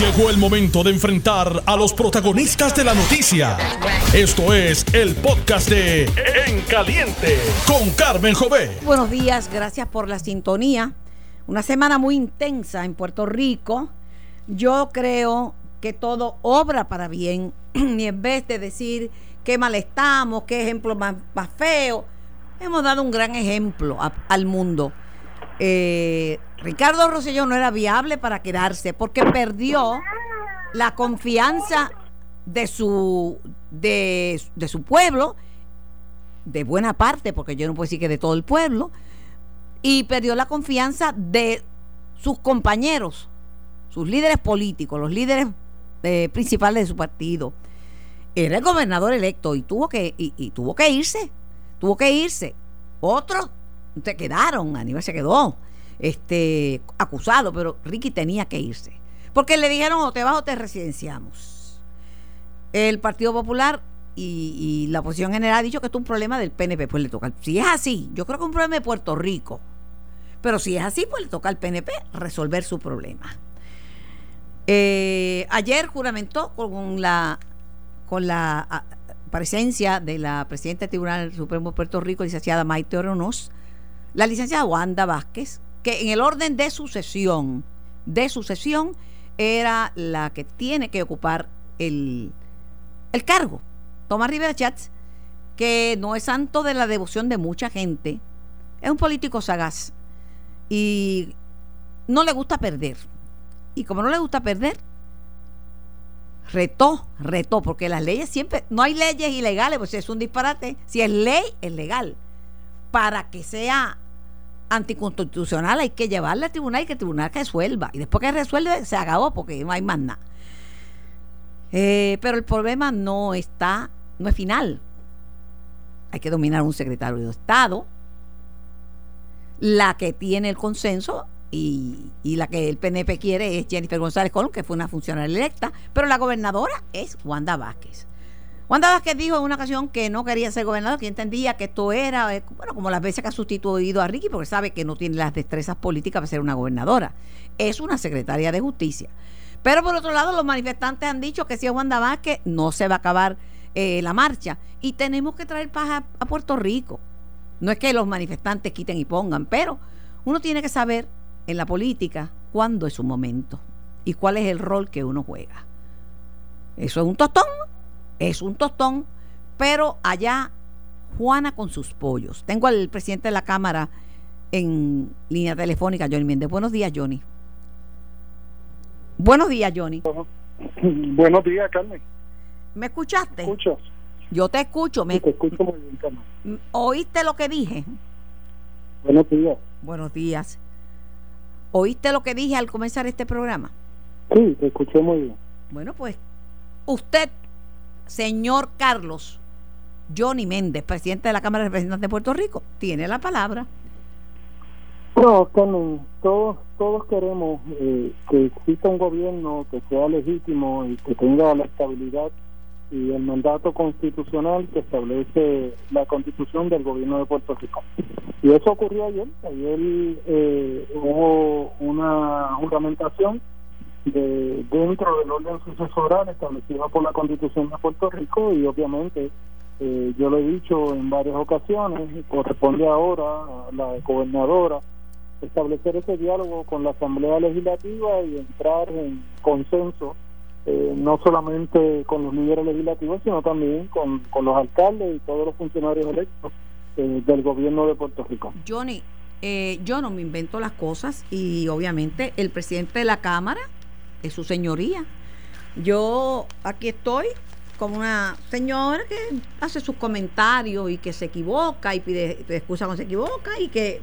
Llegó el momento de enfrentar a los protagonistas de la noticia. Esto es el podcast de En Caliente con Carmen Jové. Buenos días, gracias por la sintonía. Una semana muy intensa en Puerto Rico. Yo creo que todo obra para bien y en vez de decir qué mal estamos, qué ejemplo más, más feo, hemos dado un gran ejemplo al mundo. Eh, Ricardo Rosselló no era viable para quedarse porque perdió la confianza de su, de, su pueblo, de buena parte, porque yo no puedo decir que de todo el pueblo, y perdió la confianza de sus compañeros, sus líderes políticos, los líderes eh, principales de su partido. Era el gobernador electo y tuvo que, y tuvo que irse, tuvo que irse. Otros se quedaron, Aníbal se quedó este, acusado, pero Ricky tenía que irse. Porque le dijeron o te vas o te residenciamos. El Partido Popular y, la oposición general ha dicho que es un problema del PNP, pues le toca. Si es así, yo creo que es un problema de Puerto Rico. Pero si es así, pues le toca al PNP resolver su problema. Eh, ayer juramentó con la con la presencia de la presidenta del Tribunal Supremo de Puerto Rico, licenciada Maite Oronoz, la licenciada Wanda Vázquez, que en el orden de sucesión, de sucesión, era la que tiene que ocupar el, el cargo. Tomás Rivera Chats, que no es santo de la devoción de mucha gente, es un político sagaz y no le gusta perder. Y como no le gusta perder, retó, retó, porque las leyes siempre, no hay leyes ilegales, pues es un disparate. Si es ley, es legal. Para que sea anticonstitucional hay que llevarla al tribunal y que el tribunal resuelva. Y después que resuelve, se acabó porque no hay más nada. Eh, pero el problema no está, no es final. Hay que dominar un secretario de Estado, la que tiene el consenso y, la que el PNP quiere es Jennifer González Colón, que fue una funcionaria electa, pero la gobernadora es Wanda Vázquez. Wanda Vázquez dijo en una ocasión que no quería ser gobernador, que entendía que esto era, eh, bueno, como las veces que ha sustituido a Ricky, porque sabe que no tiene las destrezas políticas para ser una gobernadora. Es una secretaria de justicia. Pero por otro lado, los manifestantes han dicho que si es Wanda Vázquez, no se va a acabar eh, la marcha. Y tenemos que traer paz a, a Puerto Rico. No es que los manifestantes quiten y pongan, pero uno tiene que saber en la política cuándo es su momento y cuál es el rol que uno juega. Eso es un tostón es un tostón, pero allá Juana con sus pollos. Tengo al presidente de la Cámara en línea telefónica, Johnny Méndez. Buenos días, Johnny. Buenos días, Johnny. Buenos días, Carmen. ¿Me escuchaste? escuchas? Yo te escucho. Me... te escucho muy bien, Carmen. ¿Oíste lo que dije? Buenos días. Buenos días. ¿Oíste lo que dije al comenzar este programa? Sí, te escuché muy bien. Bueno, pues usted señor Carlos Johnny Méndez, presidente de la Cámara de Representantes de Puerto Rico, tiene la palabra. No, todos, todos queremos eh, que exista un gobierno que sea legítimo y que tenga la estabilidad y el mandato constitucional que establece la constitución del gobierno de Puerto Rico. Y eso ocurrió ayer. Ayer eh, hubo una juramentación de, dentro del orden sucesoral establecido por la Constitución de Puerto Rico y obviamente eh, yo lo he dicho en varias ocasiones, corresponde ahora a la gobernadora establecer ese diálogo con la Asamblea Legislativa y entrar en consenso eh, no solamente con los líderes legislativos, sino también con, con los alcaldes y todos los funcionarios electos eh, del gobierno de Puerto Rico. Johnny, yo no me invento las cosas y obviamente el presidente de la Cámara es su señoría. Yo aquí estoy como una señora que hace sus comentarios y que se equivoca y pide, excusa cuando se equivoca y que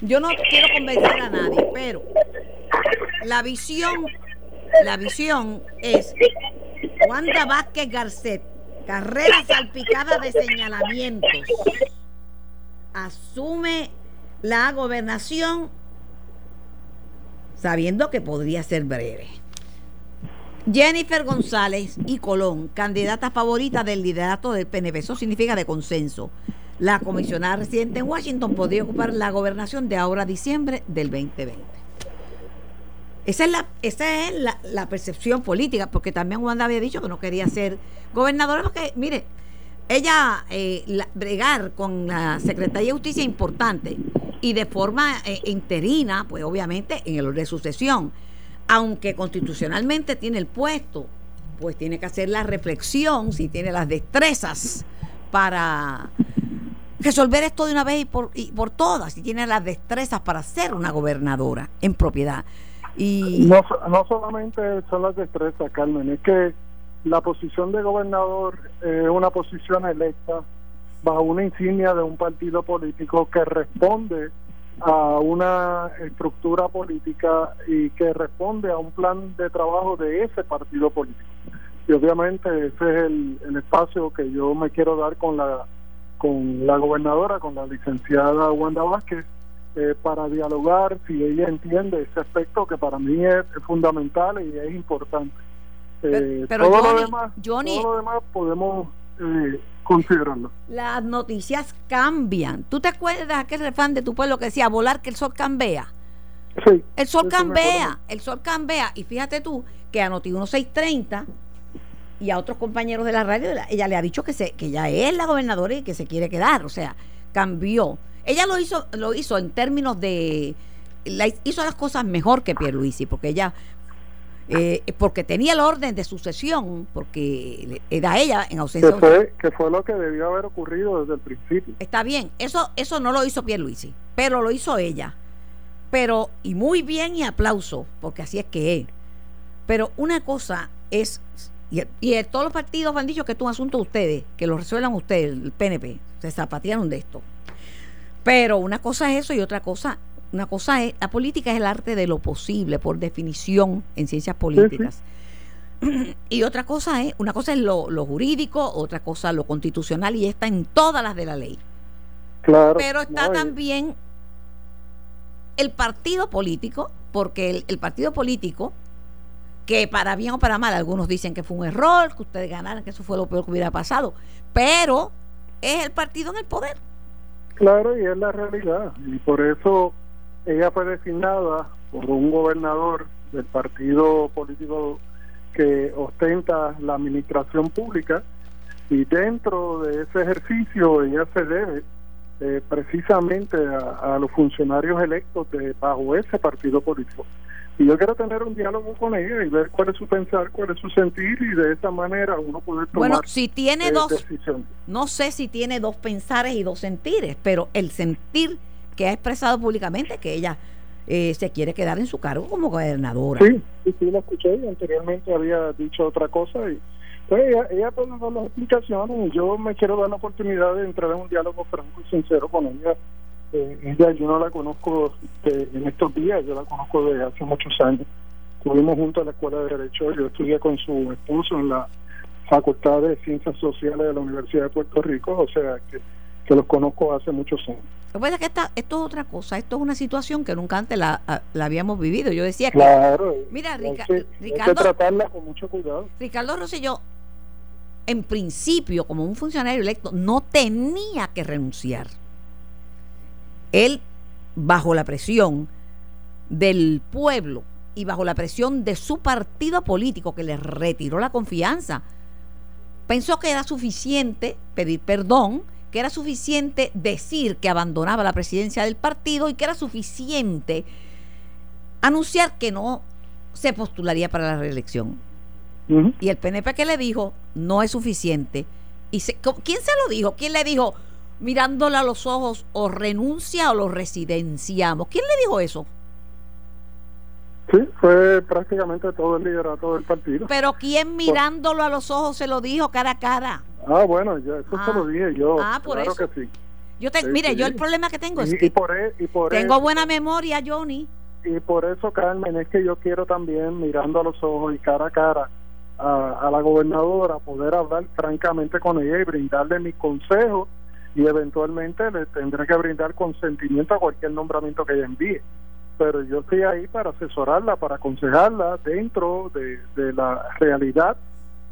yo no quiero convencer a nadie, pero la visión, la visión es Wanda Vázquez Garcet, carrera salpicada de señalamientos, asume la gobernación sabiendo que podría ser breve. Jennifer González y Colón, candidata favorita del liderato del PNP. Eso significa de consenso. La comisionada residente en Washington podría ocupar la gobernación de ahora diciembre del 2020. Esa es la, esa es la, percepción política, porque también Wanda había dicho que no quería ser gobernadora, porque, mire, ella eh, bregar con la Secretaría de Justicia es importante y de forma eh, interina, pues obviamente en el orden de sucesión, aunque constitucionalmente tiene el puesto, pues tiene que hacer la reflexión, si tiene las destrezas para resolver esto de una vez y por, y por todas, si tiene las destrezas para ser una gobernadora en propiedad. Y no, no solamente son las destrezas, Carmen, es que la posición de gobernador es una posición electa bajo una insignia de un partido político que responde a una estructura política y que responde a un plan de trabajo de ese partido político. Y obviamente ese es el, el espacio que yo me quiero dar con la con la gobernadora, con la licenciada Wanda Vázquez, eh, para dialogar si ella entiende ese aspecto que para mí es, fundamental y es importante. Eh, pero, todo, lo demás, todo lo demás podemos eh, considerarlo. Las noticias cambian. ¿Tú te acuerdas aquel refrán de tu pueblo que decía volar que el sol cambia? Sí. El sol cambia, el sol cambia. Y fíjate tú que a Noti 1630 y a otros compañeros de la radio, ella le ha dicho que, se, que ella es la gobernadora y que se quiere quedar. O sea, cambió. Ella lo hizo, lo hizo en términos de. hizo las cosas mejor que Pierluisi, porque ella. Eh, porque tenía el orden de sucesión, porque era ella en ausencia. Que fue, que fue lo que debió haber ocurrido desde el principio. Está bien, eso, eso no lo hizo Pierluisi, pero lo hizo ella. Pero, y muy bien y aplauso, porque así es que es. Pero una cosa es y, y, todos los partidos han dicho que es un asunto de ustedes, que lo resuelvan ustedes, el PNP. Se zapatearon de esto. Pero una cosa es eso y otra cosa, una cosa es, la política es el arte de lo posible, por definición, en ciencias políticas. Y otra cosa es, una cosa es lo, jurídico, otra cosa lo constitucional y está en todas las de la ley. Claro. Pero está también el partido político, porque el, partido político, que para bien o para mal, algunos dicen que fue un error, que ustedes ganaran, que eso fue lo peor que hubiera pasado, pero es el partido en el poder. Claro, y es la realidad. Y por eso ella fue designada por un gobernador del partido político que ostenta la administración pública y dentro de ese ejercicio ella se debe eh, precisamente a, los funcionarios electos de bajo ese partido político. Y yo quiero tener un diálogo con ella y ver cuál es su pensar, cuál es su sentir y de esa manera uno poder tomar Bueno, si tiene eh, dos, decisiones. no sé si tiene dos pensares y dos sentires, pero el sentir que ha expresado públicamente que ella eh, se quiere quedar en su cargo como gobernadora. Sí, sí, sí, la escuché anteriormente había dicho otra cosa y pues ella, ella dar las explicaciones y yo me quiero dar la oportunidad de entrar en un diálogo franco y sincero con ella eh, ella yo no la conozco en estos días, yo la conozco de hace muchos años. Estuvimos juntos en la Escuela de Derecho, yo estudié con su esposo en la Facultad de Ciencias Sociales de la Universidad de Puerto Rico, o sea que, que los conozco hace muchos años. Lo que pasa es que esta, esto es otra cosa, esto es una situación que nunca antes la, la habíamos vivido. Yo decía que. Claro, mira, Ricardo. Hay que tratarla con mucho cuidado. Ricardo Rosselló, en principio, como un funcionario electo, no tenía que renunciar él, bajo la presión del pueblo y bajo la presión de su partido político que le retiró la confianza, pensó que era suficiente pedir perdón, que era suficiente decir que abandonaba la presidencia del partido y que era suficiente anunciar que no se postularía para la reelección. Y el PNP que le dijo, no es suficiente. ¿Y quién se lo dijo? ¿Quién le dijo? mirándole a los ojos o renuncia o lo residenciamos. ¿Quién le dijo eso? Sí, fue prácticamente todo el liderato del partido. Pero ¿quién mirándolo a los ojos se lo dijo cara a cara? Ah, bueno, ya eso se lo ah. dije yo. Ah, por claro eso. que sí. Yo te, mire, yo el problema que tengo es que por, e, y por tengo buena memoria, Johnny. Y por eso, Carmen, es que yo quiero también, mirando a los ojos y cara a cara a, a la gobernadora, poder hablar francamente con ella y brindarle mi consejo y eventualmente le tendré que brindar consentimiento a cualquier nombramiento que ella envíe. Pero yo estoy ahí para asesorarla, para aconsejarla dentro de, la realidad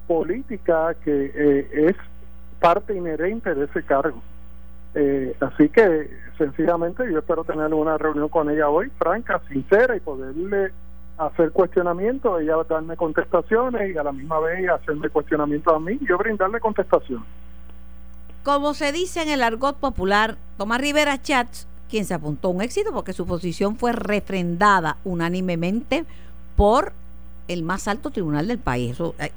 política que eh, es parte inherente de ese cargo. Eh, así que sencillamente yo espero tener una reunión con ella hoy, franca, sincera, y poderle hacer cuestionamientos, ella darme contestaciones y a la misma vez hacerme cuestionamientos a mí yo brindarle contestación. Como se dice en el argot popular, Tomás Rivera Chats, quien se apuntó a un éxito porque su posición fue refrendada unánimemente por el más alto tribunal del país. Eh,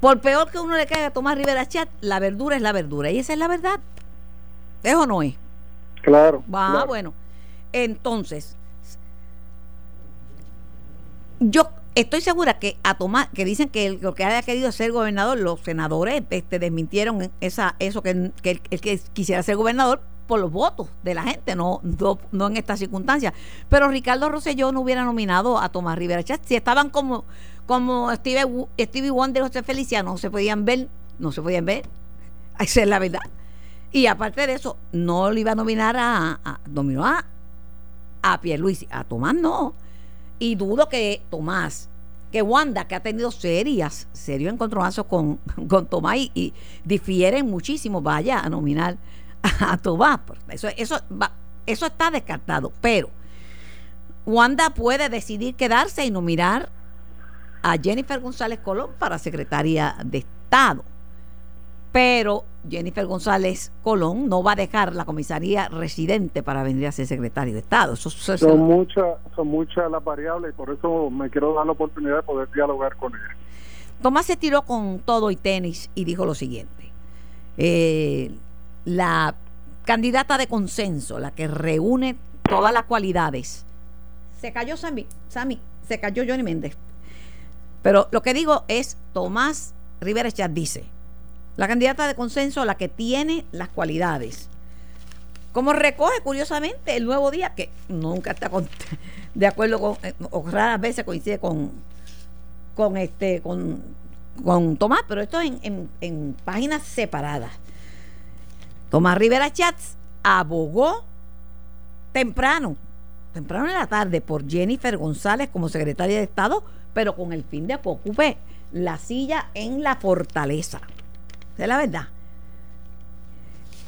por peor que uno le caiga a Tomás Rivera Chat, la verdura es la verdura. Y esa es la verdad. ¿Es o no es? Claro. Ah, bueno. Entonces, yo estoy segura que a Tomás, que dicen que lo que haya querido ser gobernador, los senadores este, desmintieron esa, eso que, que, que quisiera ser gobernador por los votos de la gente, no, no, en estas circunstancias. Pero Ricardo Rosselló no hubiera nominado a Tomás Rivera Chat. Si estaban como, como Stevie, Stevie Wonder o José Feliciano, no se podían ver, no se podían ver. Esa es la verdad. Y aparte de eso, no le iba a nominar a, a nominó a, a Pierluisi, a Tomás no. Y dudo que Tomás, que Wanda, que ha tenido serias, serios encontronazos con, con Tomás y, difieren muchísimo, vaya a nominar a, Tomás. Eso, eso, eso está descartado. Pero Wanda puede decidir quedarse y nominar a Jennifer González Colón para secretaria de Estado pero Jennifer González Colón no va a dejar la comisaría residente para venir a ser secretario de Estado. son muchas son muchas las variables y por eso me quiero dar la oportunidad de poder dialogar con él. Tomás se tiró con todo y tenis y dijo lo siguiente. Eh, la candidata de consenso, la que reúne todas las cualidades, se cayó Sammy, Sammy se cayó Johnny Méndez. Pero lo que digo es, Tomás Rivera Chat dice, la candidata de consenso, la que tiene las cualidades. Como recoge curiosamente el nuevo día, que nunca está de acuerdo con, eh, o raras veces coincide con, con este, con, con Tomás, pero esto es en, en páginas separadas. Tomás Rivera Chats abogó temprano, temprano en la tarde, por Jennifer González como secretaria de Estado, pero con el fin de que ocupe la silla en la fortaleza es la verdad.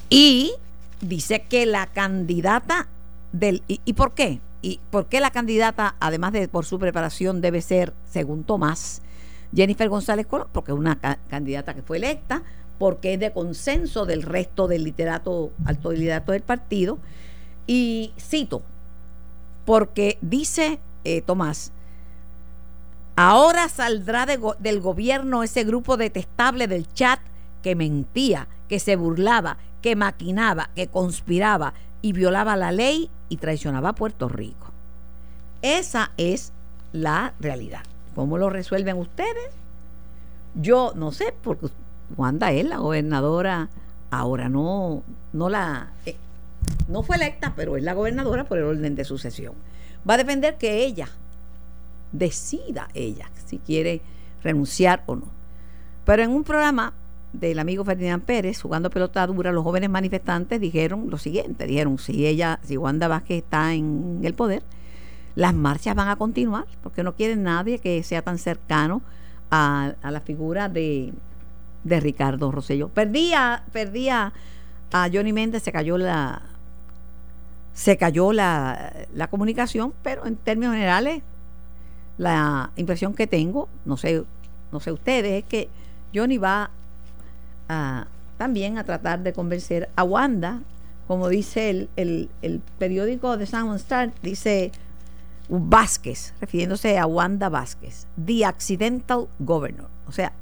Y dice que la candidata del... ¿Y, por qué? ¿Y por qué la candidata, además de por su preparación, debe ser, según Tomás, Jennifer González Colón? Porque es una candidata que fue electa, porque es de consenso del resto del literato, alto liderato del partido. Y cito, porque dice eh, Tomás, ahora saldrá del gobierno ese grupo detestable del chat que mentía, que se burlaba, que maquinaba, que conspiraba y violaba la ley y traicionaba a Puerto Rico. Esa es la realidad. ¿Cómo lo resuelven ustedes? Yo no sé, porque Wanda es la gobernadora, ahora no, no la, eh, no fue electa, pero es la gobernadora por el orden de sucesión. Va a depender que ella decida ella si quiere renunciar o no. Pero en un programa del amigo Ferdinand Pérez, jugando pelota dura, los jóvenes manifestantes dijeron lo siguiente, dijeron, si ella, si Wanda Vázquez está en el poder, las marchas van a continuar, porque no quieren nadie que sea tan cercano a, la figura de, de Ricardo Rosselló. Perdía, perdía a Johnny Méndez, se cayó la se cayó la, la comunicación, pero en términos generales, la impresión que tengo, no sé, no sé ustedes, es que Johnny va también a tratar de convencer a Wanda, como dice el, el, periódico de San Star, dice Vázquez, refiriéndose a Wanda Vázquez, The Accidental Governor. O sea,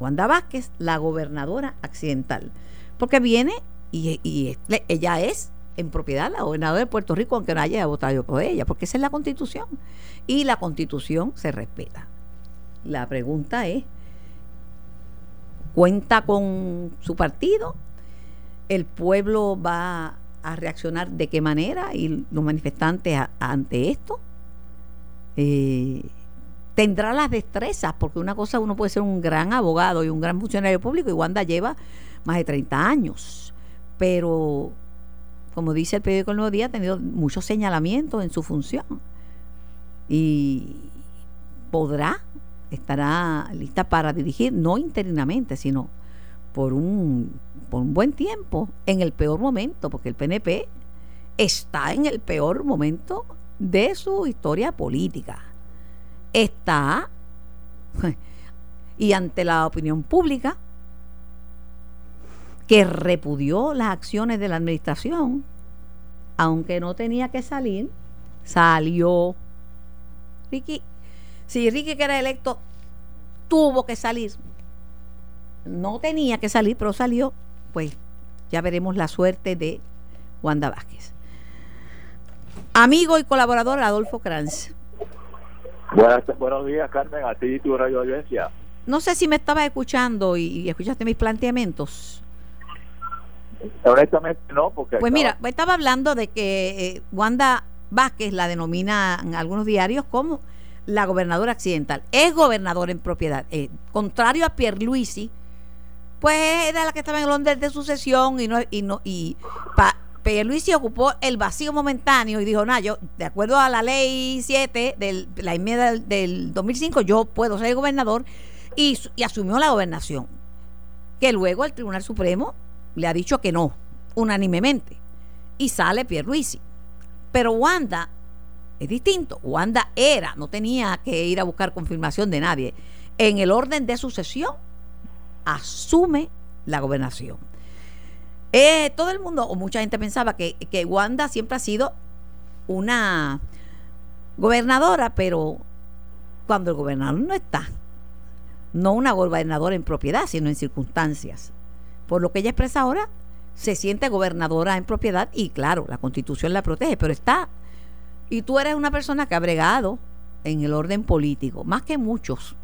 Wanda Vázquez, la gobernadora accidental. Porque viene y, ella es en propiedad la gobernadora de Puerto Rico, aunque no haya votado por ella, porque esa es la constitución. Y la constitución se respeta. La pregunta es, cuenta con su partido, el pueblo va a reaccionar de qué manera y los manifestantes ante esto. Eh, tendrá las destrezas, porque una cosa uno puede ser un gran abogado y un gran funcionario público, y Wanda lleva más de 30 años, pero como dice el periódico El Nuevo Día, ha tenido muchos señalamientos en su función y podrá estará lista para dirigir, no interinamente, sino por un, por un buen tiempo, en el peor momento, porque el PNP está en el peor momento de su historia política. Está y ante la opinión pública que repudió las acciones de la administración, aunque no tenía que salir, salió. Ricky, si Ricky que era electo tuvo que salir, no tenía que salir, pero salió, pues ya veremos la suerte de Wanda Vázquez. Amigo y colaborador Adolfo Kranz. Buenos días, Carmen, a ti y tu radio audiencia. No sé si me estabas escuchando y, escuchaste mis planteamientos. Honestamente no, porque... Pues mira, estaba hablando de que eh, Wanda Vázquez la denomina en algunos diarios como la gobernadora accidental. Es gobernadora en propiedad. Eh, contrario a Pierluisi, pues era la que estaba en el orden de sucesión y no y no y Pierluisi ocupó el vacío momentáneo y dijo, "No, yo de acuerdo a la ley 7 de la enmienda del, 2005 yo puedo ser gobernador" y, y asumió la gobernación. Que luego el Tribunal Supremo le ha dicho que no, unánimemente. Y sale Pierluisi. Pero Wanda es distinto. Wanda era, no tenía que ir a buscar confirmación de nadie. En el orden de sucesión, asume la gobernación. Eh, todo el mundo, o mucha gente pensaba que, que Wanda siempre ha sido una gobernadora, pero cuando el gobernador no está, no una gobernadora en propiedad, sino en circunstancias. Por lo que ella expresa ahora, se siente gobernadora en propiedad y claro, la constitución la protege, pero está... Y tú eres una persona que ha bregado en el orden político, más que muchos,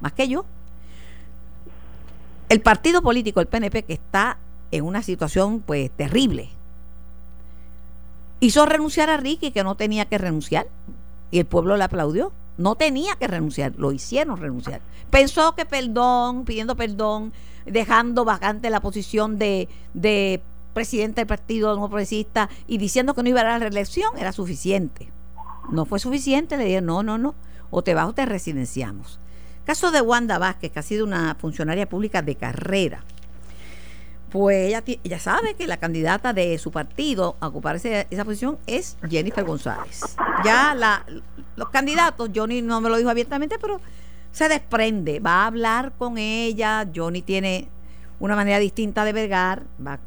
más que yo. El partido político, el PNP, que está en una situación pues terrible, hizo renunciar a Ricky, que no tenía que renunciar, y el pueblo le aplaudió. No tenía que renunciar, lo hicieron renunciar. Pensó que perdón, pidiendo perdón, dejando vacante la posición de, de presidente del Partido Nuevo Progresista y diciendo que no iba a la reelección, era suficiente. No fue suficiente, le dijeron, no, no, no, o te vas o te residenciamos. Caso de Wanda Vázquez, que ha sido una funcionaria pública de carrera. Pues ella, ella sabe que la candidata de su partido a ocupar esa posición es Jennifer González. Ya la, los candidatos, Johnny no me lo dijo abiertamente, pero se desprende, va a hablar con ella, Johnny tiene una manera distinta de vergar, va,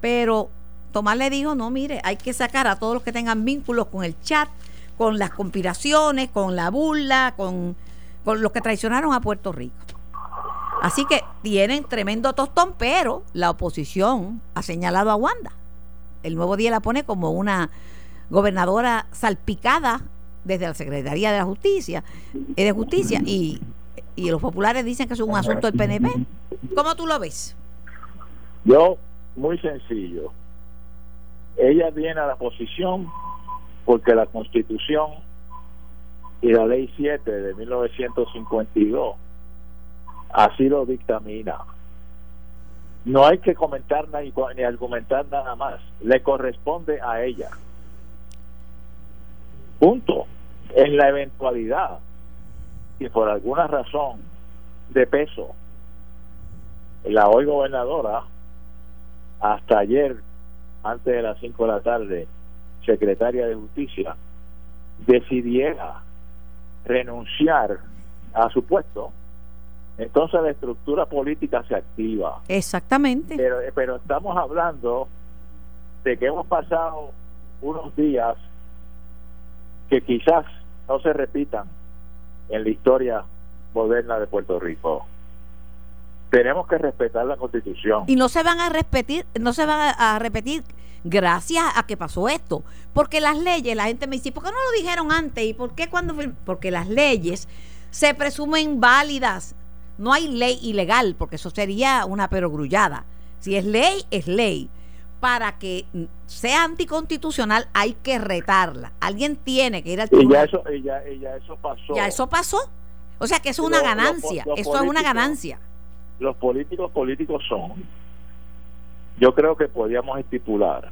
pero Tomás le dijo, no, mire, hay que sacar a todos los que tengan vínculos con el chat, con las conspiraciones, con la burla, con los que traicionaron a Puerto Rico. Así que tienen tremendo tostón, pero la oposición ha señalado a Wanda. El nuevo día la pone como una gobernadora salpicada desde la Secretaría de la Justicia, eh, de Justicia, y, y los populares dicen que es un asunto del PNP. ¿Cómo tú lo ves? Yo, muy sencillo. Ella viene a la posición porque la Constitución y la Ley 7 de 1952 así lo dictamina. No hay que comentar ni argumentar nada más. Le corresponde a ella. Punto. En la eventualidad que por alguna razón de peso la hoy gobernadora hasta ayer antes de las 5 de la tarde secretaria de justicia decidiera renunciar a su puesto entonces la estructura política se activa exactamente pero, pero estamos hablando de que hemos pasado unos días que quizás no se repitan en la historia moderna de Puerto Rico. Tenemos que respetar la Constitución. Y no se van a repetir, no se van a repetir gracias a que pasó esto, porque las leyes, la gente me dice, ¿por qué no lo dijeron antes? ¿Y por qué cuando porque las leyes se presumen válidas? No hay ley ilegal, porque eso sería una perogrullada. Si es ley, es ley para que sea anticonstitucional hay que retarla. Alguien tiene que ir al tribunal. Y ya eso, ya, eso pasó. Ya eso pasó. O sea que eso es una ganancia. eso es una ganancia. Los políticos políticos son. Yo creo que podríamos estipular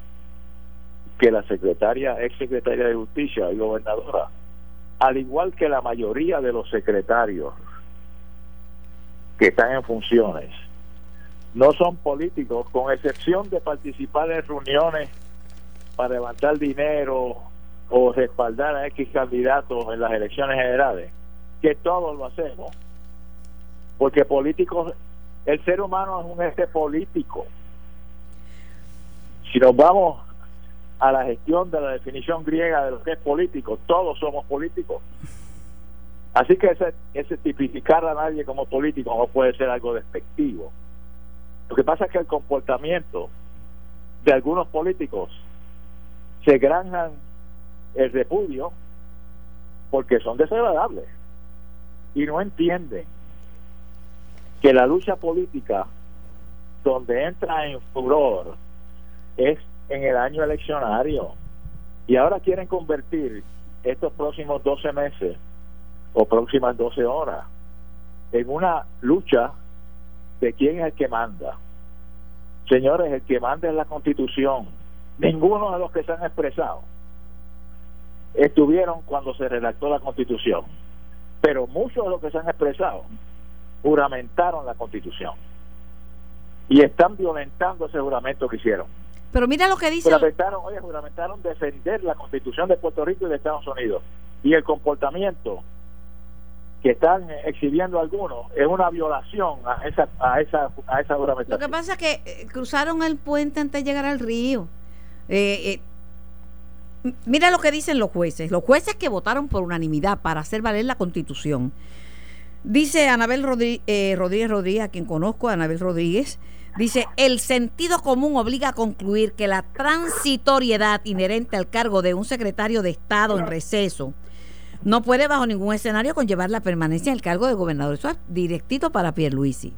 que la secretaria, ex secretaria de Justicia y gobernadora, al igual que la mayoría de los secretarios que están en funciones, no son políticos, con excepción de participar en reuniones para levantar dinero o respaldar a X candidatos en las elecciones generales. que todos lo hacemos, porque políticos, el ser humano es un ente político. Si nos vamos a la gestión de la definición griega de lo que es político, todos somos políticos. Así que ese, ese tipificar a nadie como político no puede ser algo despectivo. Lo que pasa es que el comportamiento de algunos políticos se granjan el repudio porque son desagradables y no entienden que la lucha política donde entra en furor es en el año eleccionario y ahora quieren convertir estos próximos 12 meses o próximas 12 horas en una lucha de quién es el que manda. Señores, el que manda es la constitución. Ninguno de los que se han expresado estuvieron cuando se redactó la constitución, pero muchos de los que se han expresado juramentaron la constitución y están violentando ese juramento que hicieron. Pero mira lo que dice. Juramentaron, oye, juramentaron defender la constitución de Puerto Rico y de Estados Unidos. Y el comportamiento que están exhibiendo algunos es una violación a esa a esa a esa. Lo que pasa es que eh, cruzaron el puente antes de llegar al río. Eh, eh, mira lo que dicen los jueces. Los jueces que votaron por unanimidad para hacer valer la constitución. Dice Anabel Rodríguez, Rodríguez Rodríguez, a quien conozco, Anabel Rodríguez, dice, el sentido común obliga a concluir que la transitoriedad inherente al cargo de un secretario de Estado en receso no puede bajo ningún escenario conllevar la permanencia en el cargo de gobernador. Eso es directito para Pierluisi.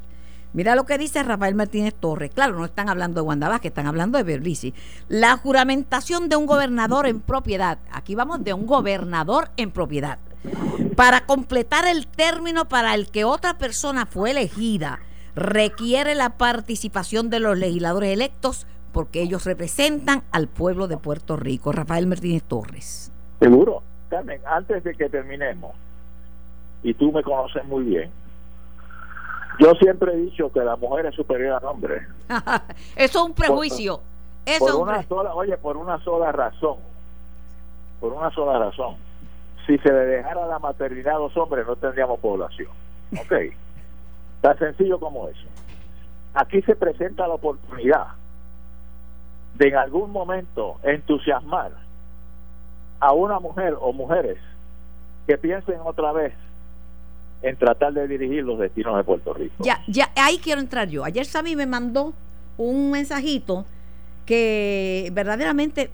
Mira lo que dice Rafael Martínez Torres. Claro, no están hablando de Wanda que están hablando de Pierluisi. La juramentación de un gobernador en propiedad. Aquí vamos de un gobernador en propiedad. Para completar el término para el que otra persona fue elegida, requiere la participación de los legisladores electos porque ellos representan al pueblo de Puerto Rico. Rafael Martínez Torres. Seguro. Carmen, antes de que terminemos, y tú me conoces muy bien, yo siempre he dicho que la mujer es superior al hombre. Eso es un prejuicio. Eso por una sola, oye, por una sola razón. Por una sola razón. Si se le dejara la maternidad a los hombres, no tendríamos población. Ok. Tan sencillo como eso. Aquí se presenta la oportunidad de en algún momento entusiasmar a una mujer o mujeres que piensen otra vez en tratar de dirigir los destinos de Puerto Rico. Ya, ya, ahí quiero entrar yo. Ayer Sammy me mandó un mensajito que verdaderamente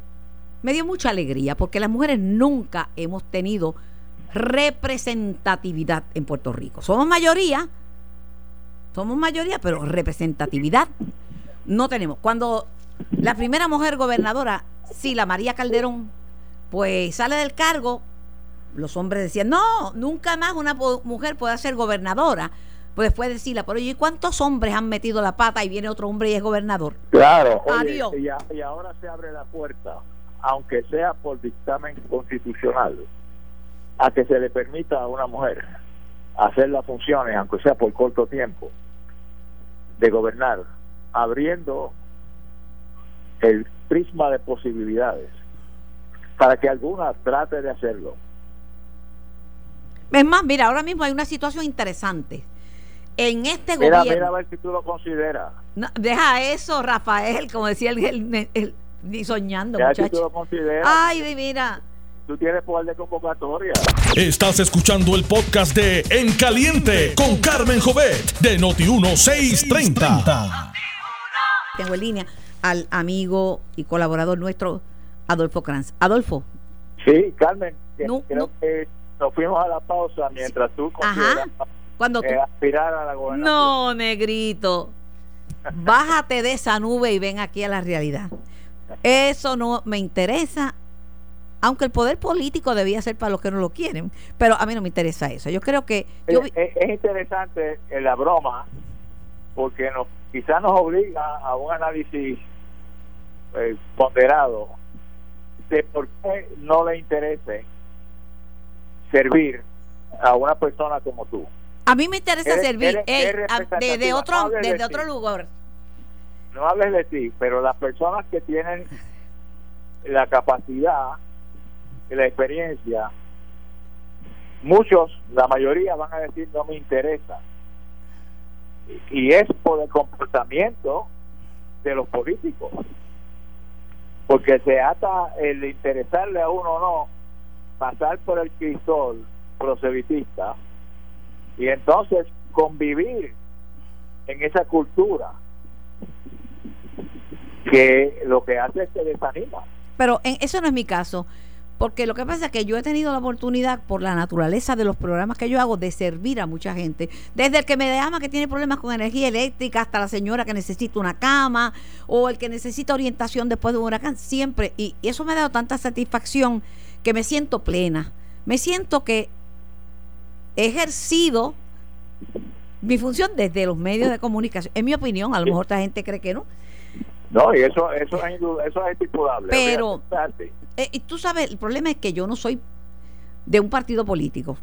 me dio mucha alegría porque las mujeres nunca hemos tenido representatividad en Puerto Rico. Somos mayoría, somos mayoría, pero representatividad no tenemos. Cuando la primera mujer gobernadora, sí, la María Calderón, pues sale del cargo, los hombres decían, no, nunca más una mujer puede ser gobernadora. Pues después decirla, pero ¿y cuántos hombres han metido la pata y viene otro hombre y es gobernador? Claro, Adiós. Y, ahora se abre la puerta, aunque sea por dictamen constitucional, a que se le permita a una mujer hacer las funciones, aunque sea por corto tiempo, de gobernar, abriendo el prisma de posibilidades para que alguna trate de hacerlo. Es más, mira, ahora mismo hay una situación interesante. En este mira, gobierno. Mira a ver si tú lo consideras. deja eso, Rafael, como decía el, ni soñando, muchacho. Si tú lo consideras. Ay, mira. Tú tienes poder de convocatoria. Estás escuchando el podcast de En Caliente con Carmen Jovet de Noti1630. Tengo en línea al amigo y colaborador nuestro Adolfo Kranz. Adolfo. Sí, Carmen, creo que nos fuimos a la pausa mientras tú Ajá. Cuando tú... aspirar a la gobernación. No, negrito. Bájate de esa nube y ven aquí a la realidad. Eso no me interesa, aunque el poder político debía ser para los que no lo quieren, pero a mí no me interesa eso. Yo creo que... Es, interesante la broma, porque nos, quizás nos obliga a un análisis eh, ponderado de por qué no le interese servir a una persona como tú. A mí me interesa servir de, otro, desde otro lugar. No hables de ti, pero las personas que tienen la capacidad y la experiencia muchos, la mayoría van a decir no me interesa. Y es por el comportamiento de los políticos. Porque se ata el interesarle a uno o no pasar por el crisol proselitista y entonces convivir en esa cultura que lo que hace es que desanima. Pero en, eso no es mi caso. Porque lo que pasa es que yo he tenido la oportunidad, por la naturaleza de los programas que yo hago, de servir a mucha gente. Desde el que me llama que tiene problemas con energía eléctrica, hasta la señora que necesita una cama, o el que necesita orientación después de un huracán, siempre. Y, eso me ha dado tanta satisfacción que me siento plena. Me siento que he ejercido mi función desde los medios de comunicación. En mi opinión, a lo mejor otra gente cree que no. No, y eso, eso, es, eso es estipulable. Pero, eh, tú sabes, el problema es que yo no soy de un partido político.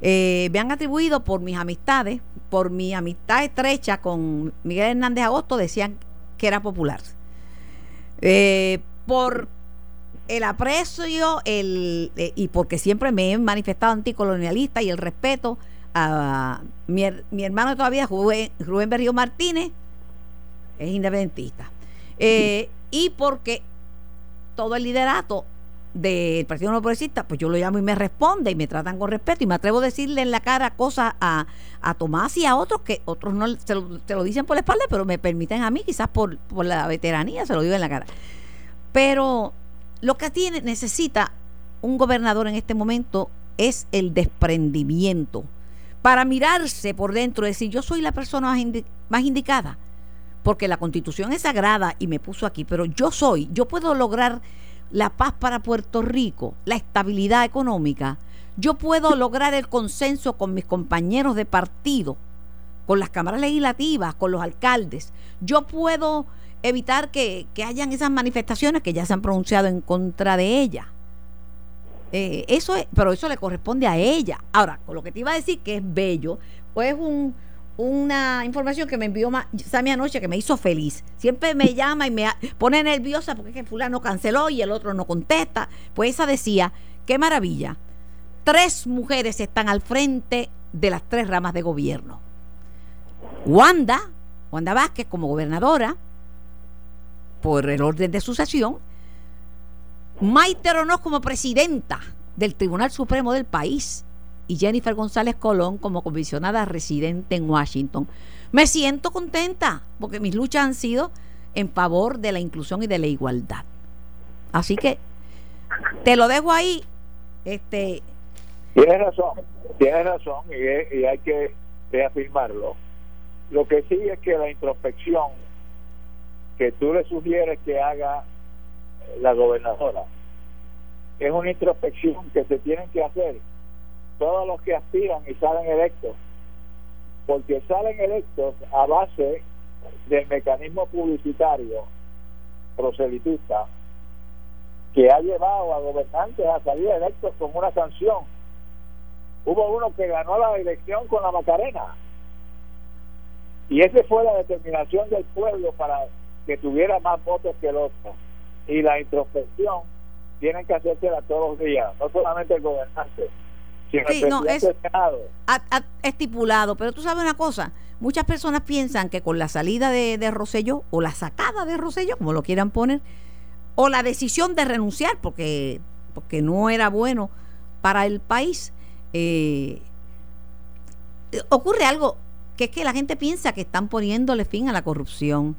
Eh, me han atribuido por mis amistades, por mi amistad estrecha con Miguel Hernández Agosto, decían que era popular. Eh, por el aprecio el, y porque siempre me he manifestado anticolonialista y el respeto a mi, hermano todavía, Rubén, Rubén Berrío Martínez, es independentista. Y porque todo el liderato del Partido No Progresista, pues yo lo llamo y me responde y me tratan con respeto y me atrevo a decirle en la cara cosas a, Tomás y a otros que otros no se lo, dicen por la espalda, pero me permiten a mí, quizás por, por la veteranía, se lo digo en la cara. Pero lo que tiene, necesita un gobernador en este momento es el desprendimiento para mirarse por dentro y decir yo soy la persona más indicada porque la constitución es sagrada y me puso aquí, pero yo soy, yo puedo lograr la paz para Puerto Rico, la estabilidad económica, yo puedo lograr el consenso con mis compañeros de partido, con las cámaras legislativas, con los alcaldes, yo puedo evitar que, hayan esas manifestaciones que ya se han pronunciado en contra de ella. Eh, eso es, pero eso le corresponde a ella. Ahora, con lo que te iba a decir que es bello, pues es un, una información que me envió Sammy anoche que me hizo feliz. Siempre me llama y me pone nerviosa porque es que fulano canceló y el otro no contesta. Pues esa decía, qué maravilla. Tres mujeres están al frente de las tres ramas de gobierno. Wanda, Wanda Vázquez como gobernadora, por el orden de sucesión. Maite Ronós como presidenta del Tribunal Supremo del país y Jennifer González Colón como comisionada residente en Washington. Me siento contenta porque mis luchas han sido en favor de la inclusión y de la igualdad. Así que te lo dejo ahí. Este, tienes razón, tienes razón y, y hay que reafirmarlo. Lo que sí es que la introspección que tú le sugieres que haga la gobernadora es una introspección que se tienen que hacer todos los que aspiran y salen electos, porque salen electos a base del mecanismo publicitario proselitista que ha llevado a gobernantes a salir electos con una sanción. Hubo uno que ganó la elección con la Macarena. Y esa fue la determinación del pueblo para que tuviera más votos que el otro. Y la introspección tienen que hacérsela todos los días, no solamente el gobernante, Sí, no, es estipulado, pero tú sabes una cosa, muchas personas piensan que con la salida de, de Rosselló o la sacada de Rosselló, como lo quieran poner, o la decisión de renunciar porque, porque no era bueno para el país, eh, ocurre algo que es que la gente piensa que están poniéndole fin a la corrupción.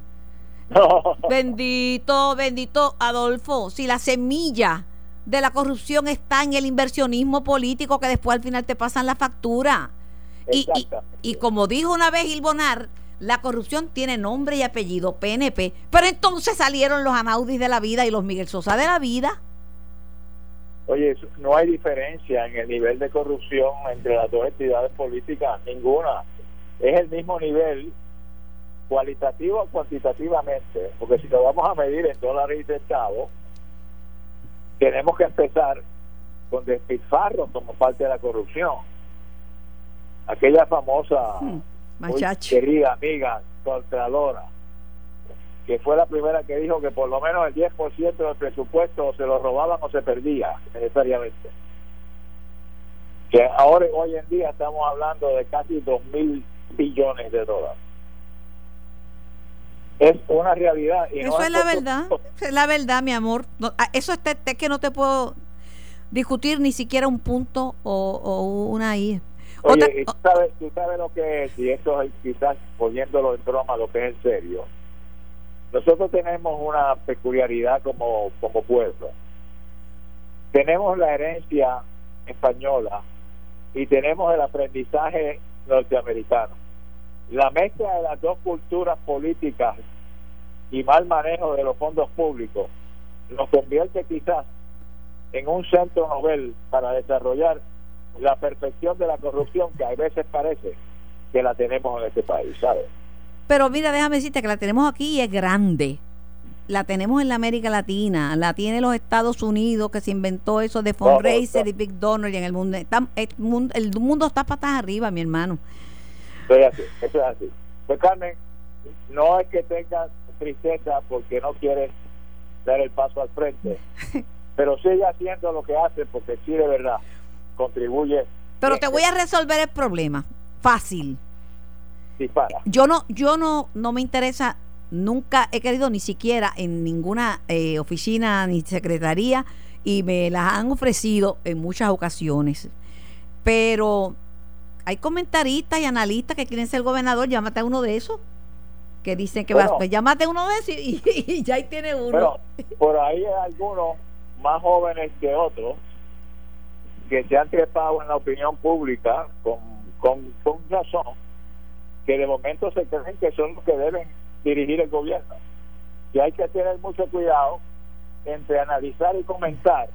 Bendito, bendito Adolfo, si la semilla de la corrupción está en el inversionismo político que después al final te pasan la factura. Y, y, como dijo una vez Ilbonar, la corrupción tiene nombre y apellido, PNP, pero entonces salieron los Amaudis de la vida y los Miguel Sosa de la vida. Oye, no hay diferencia en el nivel de corrupción entre las dos entidades políticas, ninguna. Es el mismo nivel, cualitativo o cuantitativamente, porque si lo vamos a medir en dólares y centavos, tenemos que empezar con despilfarros como parte de la corrupción. Aquella famosa, hmm, querida amiga Contralora, que fue la primera que dijo que por lo menos el 10% del presupuesto se lo robaban o se perdía necesariamente. que ahora hoy en día estamos hablando de casi 2 mil billones de dólares. Es una realidad. Y eso es, la verdad, es la verdad, mi amor. Ah, eso es, que no te puedo discutir ni siquiera un punto o, una I. Oye, tú, sabes, tú sabes lo que es, y esto es quizás poniéndolo en broma, lo que es en serio. Nosotros tenemos una peculiaridad como, como pueblo. Tenemos la herencia española y tenemos el aprendizaje norteamericano. La mezcla de las dos culturas políticas y mal manejo de los fondos públicos nos convierte quizás en un centro novel para desarrollar la perfección de la corrupción que a veces parece que la tenemos en este país, ¿sabes? Pero mira, déjame decirte que la tenemos aquí y es grande la tenemos en la América Latina, la tiene los Estados Unidos, que se inventó eso de fundraiser y big donor y en el mundo. Está, el, mundo el mundo está patas arriba, mi hermano. Estoy así, eso es así. Pues Carmen, no es que tengas tristeza porque no quieres dar el paso al frente, pero sigue haciendo lo que hace porque sí, de verdad, contribuye. Pero te voy a resolver el problema, fácil. Dispara. Yo no, yo no, no me interesa Nunca he querido ni siquiera en ninguna eh, oficina ni secretaría y me las han ofrecido en muchas ocasiones. Pero hay comentaristas y analistas que quieren ser gobernador, llámate a uno de esos. Que dicen que va, pues llámate a uno de esos y, ya ahí tiene uno. por ahí hay algunos más jóvenes que otros que se han trepado en la opinión pública con, con, con razón, que de momento se creen que son los que deben dirigir el gobierno. Y hay que tener mucho cuidado entre analizar y comentar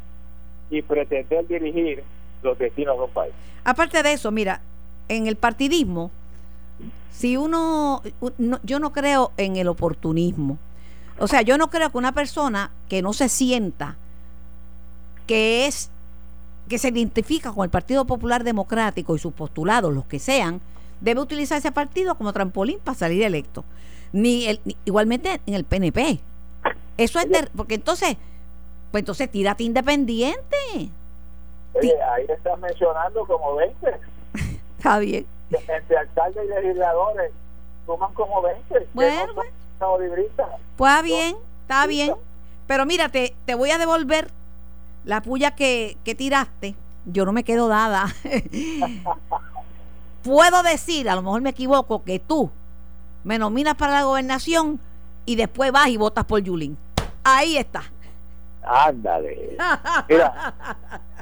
y pretender dirigir los destinos de un país. Aparte de eso, mira, en el partidismo, si uno, yo no creo en el oportunismo. O sea, yo no creo que una persona que no se sienta que es que se identifica con el Partido Popular Democrático y sus postulados, los que sean, debe utilizar ese partido como trampolín para salir electo ni, el, igualmente en el PNP. Eso es porque entonces, pues entonces tírate independiente. Oye, ahí estás mencionando como 20. Está bien. Entre alcaldes y legisladores suman como 20. Bueno, pues. Pues bien, está bien. Pero mira, te, voy a devolver la puya que, que tiraste. Yo no me quedo dada. Puedo decir, a lo mejor me equivoco, que tú me nominas para la gobernación y después vas y votas por Yulín. Ahí está. Ándale. Mira,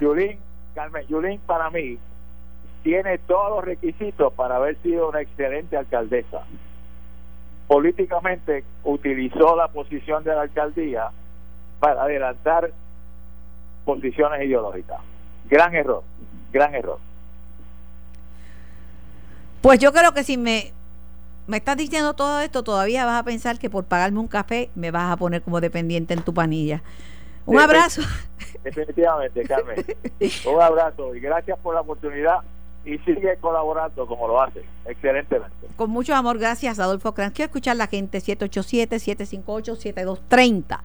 Yulín, Carmen, Yulín para mí tiene todos los requisitos para haber sido una excelente alcaldesa. Políticamente utilizó la posición de la alcaldía para adelantar posiciones ideológicas. Gran error, gran error. Pues yo creo que si me me estás diciendo todo esto, todavía vas a pensar que por pagarme un café me vas a poner como dependiente en tu panilla. Un abrazo. Definitivamente, Carmen. Un abrazo y gracias por la oportunidad y sigue colaborando como lo hace, excelentemente. Con mucho amor, gracias Adolfo Kranz. Quiero escuchar la gente 787-758-7230.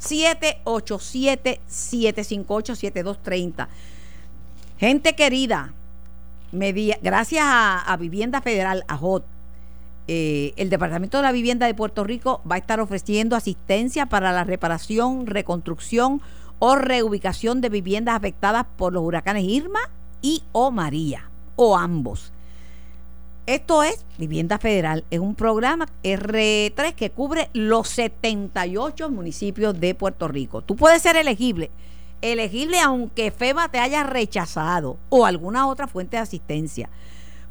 787-758-7230. Gente querida, gracias a, a Vivienda Federal, a JOT, eh, el Departamento de la Vivienda de Puerto Rico va a estar ofreciendo asistencia para la reparación, reconstrucción o reubicación de viviendas afectadas por los huracanes Irma y o María, o ambos. Esto es Vivienda Federal, es un programa R3 que cubre los 78 municipios de Puerto Rico. Tú puedes ser elegible, elegible aunque FEMA te haya rechazado o alguna otra fuente de asistencia.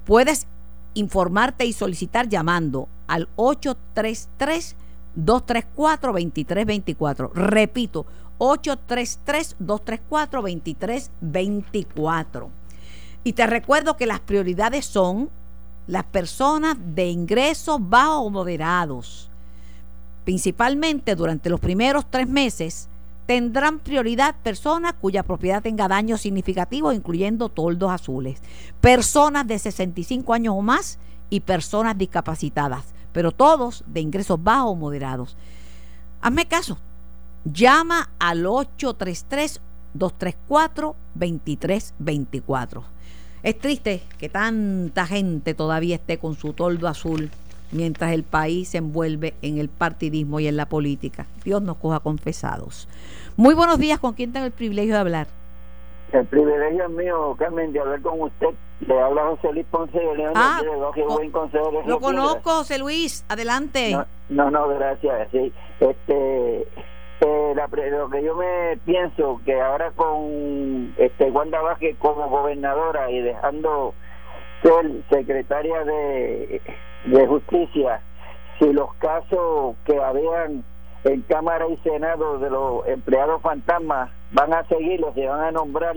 Puedes informarte y solicitar llamando al 833-234-2324. Repito, 833-234-2324. Y te recuerdo que las prioridades son las personas de ingresos bajos o moderados. Principalmente durante los primeros tres meses tendrán prioridad personas cuya propiedad tenga daños significativos, incluyendo toldos azules, personas de 65 años o más y personas discapacitadas, pero todos de ingresos bajos o moderados. Hazme caso, llama al 833-234-2324. Es triste que tanta gente todavía esté con su toldo azul mientras el país se envuelve en el partidismo y en la política. Dios nos coja confesados. Muy buenos días, ¿con quién tengo el privilegio de hablar? El privilegio es mío, Carmen, de hablar con usted. Le habla José Luis Ponce de León. Ah, de buen consejo lo conozco, José Luis. Adelante. No, no, gracias. Sí. Este, eh, la, lo que yo me pienso que ahora con este Wanda Vázquez como gobernadora y dejando ser secretaria de, de Justicia, si los casos que habían en Cámara y Senado de los empleados fantasmas van a seguirlos y van a nombrar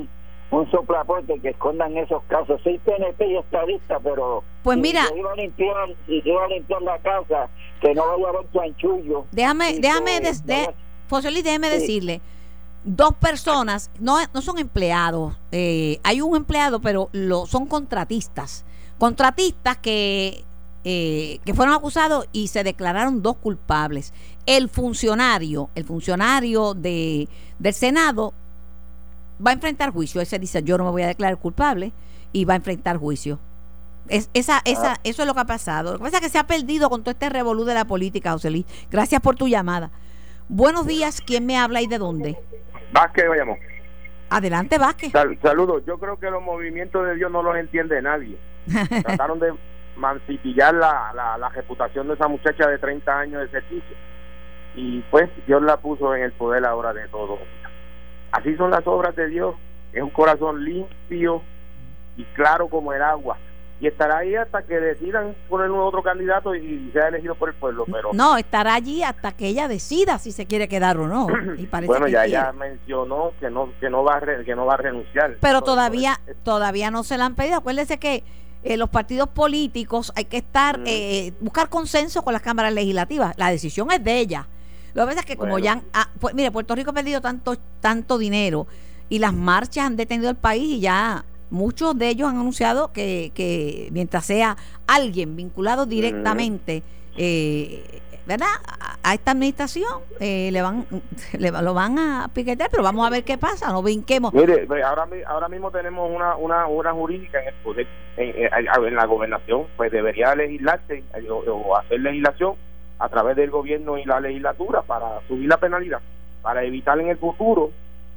un soplapote que escondan esos casos. Soy PNP y estadista, pero pues mira, si iba a limpiar, si iba a limpiar la casa, que no vaya a haber chanchullo. Déjame, déjame, de, José Luis, déjeme decirle, dos personas, no, no son empleados, eh, hay un empleado, pero lo, son contratistas. Contratistas que eh, que fueron acusados y se declararon dos culpables. El funcionario, el funcionario de, del Senado va a enfrentar juicio. Ese dice, yo no me voy a declarar culpable y va a enfrentar juicio. Es, esa, esa, ah. Eso es lo que ha pasado. Lo que pasa es que se ha perdido con todo este revolú de la política, José Luis. Gracias por tu llamada. Buenos días, ¿quién me habla y de dónde? Vázquez llamó. Adelante, Vázquez. saludos. Yo creo que los movimientos de Dios no los entiende nadie. Trataron de mancipillar la, la, la, reputación de esa muchacha de 30 años de servicio. Y pues Dios la puso en el poder ahora de todo. Así son las obras de Dios. Es un corazón limpio y claro como el agua. Y estará ahí hasta que decidan poner un otro candidato y sea elegido por el pueblo. pero No, estará allí hasta que ella decida si se quiere quedar o no. Y parece bueno, ya ella mencionó que no que no va a que no va a renunciar. Pero todavía todavía no se la han pedido. Acuérdese que eh, los partidos políticos hay que estar, mm. eh, buscar consenso con las cámaras legislativas. La decisión es de ella. Lo que pasa es que como ya, ah, pues, mire, Puerto Rico ha perdido tanto, tanto dinero y las marchas han detenido el país y ya muchos de ellos han anunciado que, que mientras sea alguien vinculado directamente eh, ¿verdad? A esta administración eh, le van le, lo van a piquetear, pero vamos a ver qué pasa, no brinquemos. Mire, ahora, ahora mismo tenemos una, una obra jurídica en el poder, en, la gobernación, pues debería legislarse o, hacer legislación a través del gobierno y la legislatura para subir la penalidad, para evitar en el futuro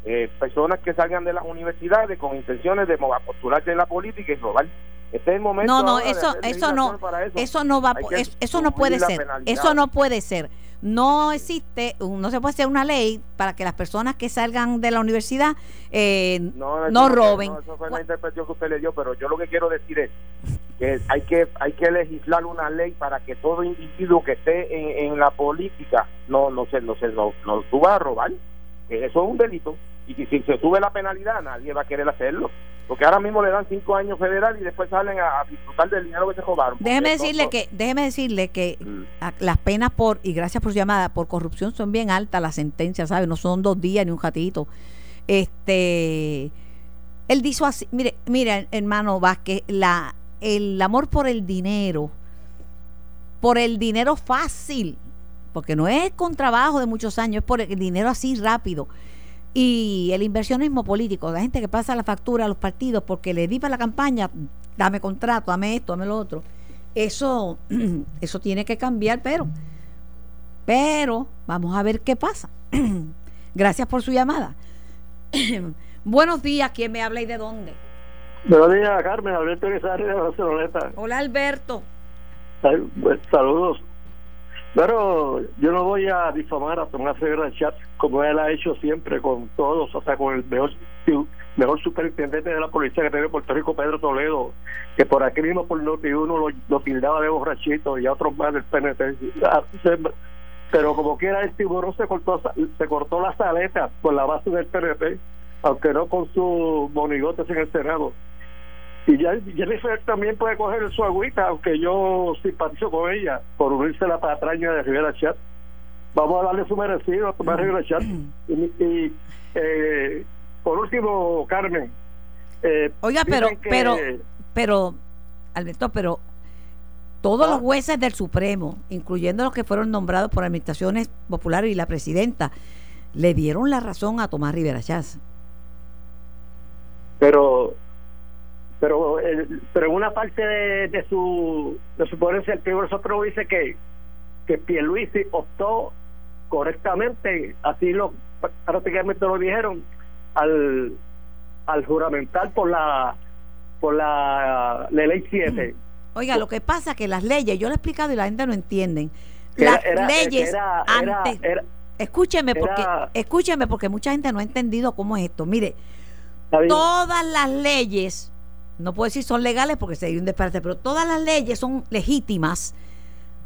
eh, personas que salgan de las universidades con intenciones de postularse en la política y robar este es el momento no, no, eso, eso no, eso. no va, eso, no puede ser, eso no puede ser. No existe, no se puede hacer una ley para que las personas que salgan de la universidad eh, no, roben. No, eso fue la interpretación que usted le dio, pero yo lo que quiero decir es que hay que hay que legislar una ley para que todo individuo que esté en, la política no no se no se no, no suba a robar. Que eso es un delito y si se sube la penalidad nadie va a querer hacerlo. Porque ahora mismo le dan cinco años federal y después salen a, disfrutar del dinero que se robaron. Déjeme decirle que, déjeme decirle que mm. las penas por, y gracias por su llamada, por corrupción son bien altas las sentencias, ¿sabe? No son dos días ni un ratito. Este, él dijo así, mire, mire, hermano Vázquez, la, el amor por el dinero, por el dinero fácil, porque no es con trabajo de muchos años, es por el dinero así rápido y el inversionismo político, la gente que pasa la factura a los partidos porque le di para la campaña, dame contrato, dame esto, dame lo otro. Eso, eso tiene que cambiar, pero, pero vamos a ver qué pasa. Gracias por su llamada. Buenos días, ¿quién me habla y de dónde? Buenos días, Carmen, Alberto de Hola, Alberto. Saludos. Pero yo no voy a difamar a Tomás Rivera Chat como él ha hecho siempre con todos, sea, con el mejor mejor superintendente de la policía que tiene Puerto Rico, Pedro Toledo, que por aquí mismo por Noti uno lo, lo tildaba de borrachito y a otros más del PNT. Ah, pero como quiera, el tiburón se cortó, se cortó las aletas por la base del PNP, aunque no con sus monigotes en el Senado. Y ya Jennifer también puede coger su agüita, aunque yo simpatizo con ella, por unirse a la patraña de Rivera Chat. Vamos a darle su merecido a Tomás Rivera Chat. Y, eh, por último, Carmen. Eh, Oiga, pero, pero, pero, Alberto, pero todos los ah. jueces del Supremo, incluyendo los que fueron nombrados por administraciones populares y la presidenta, le dieron la razón a Tomás Rivera Chávez. Pero pero el, pero en una parte de, de su de su ponencia el Tribunal Supremo dice que que Pierluisi optó correctamente así lo prácticamente lo dijeron al al juramental por la por la, la ley 7 Oiga, lo que pasa es que las leyes, yo lo he explicado y la gente no entienden. Las era- leyes era- antes. escúcheme, porque, escúcheme, porque mucha gente no ha entendido cómo es esto. Mire, todas las leyes, no puedo decir son legales porque sería un disparate, pero todas las leyes son legítimas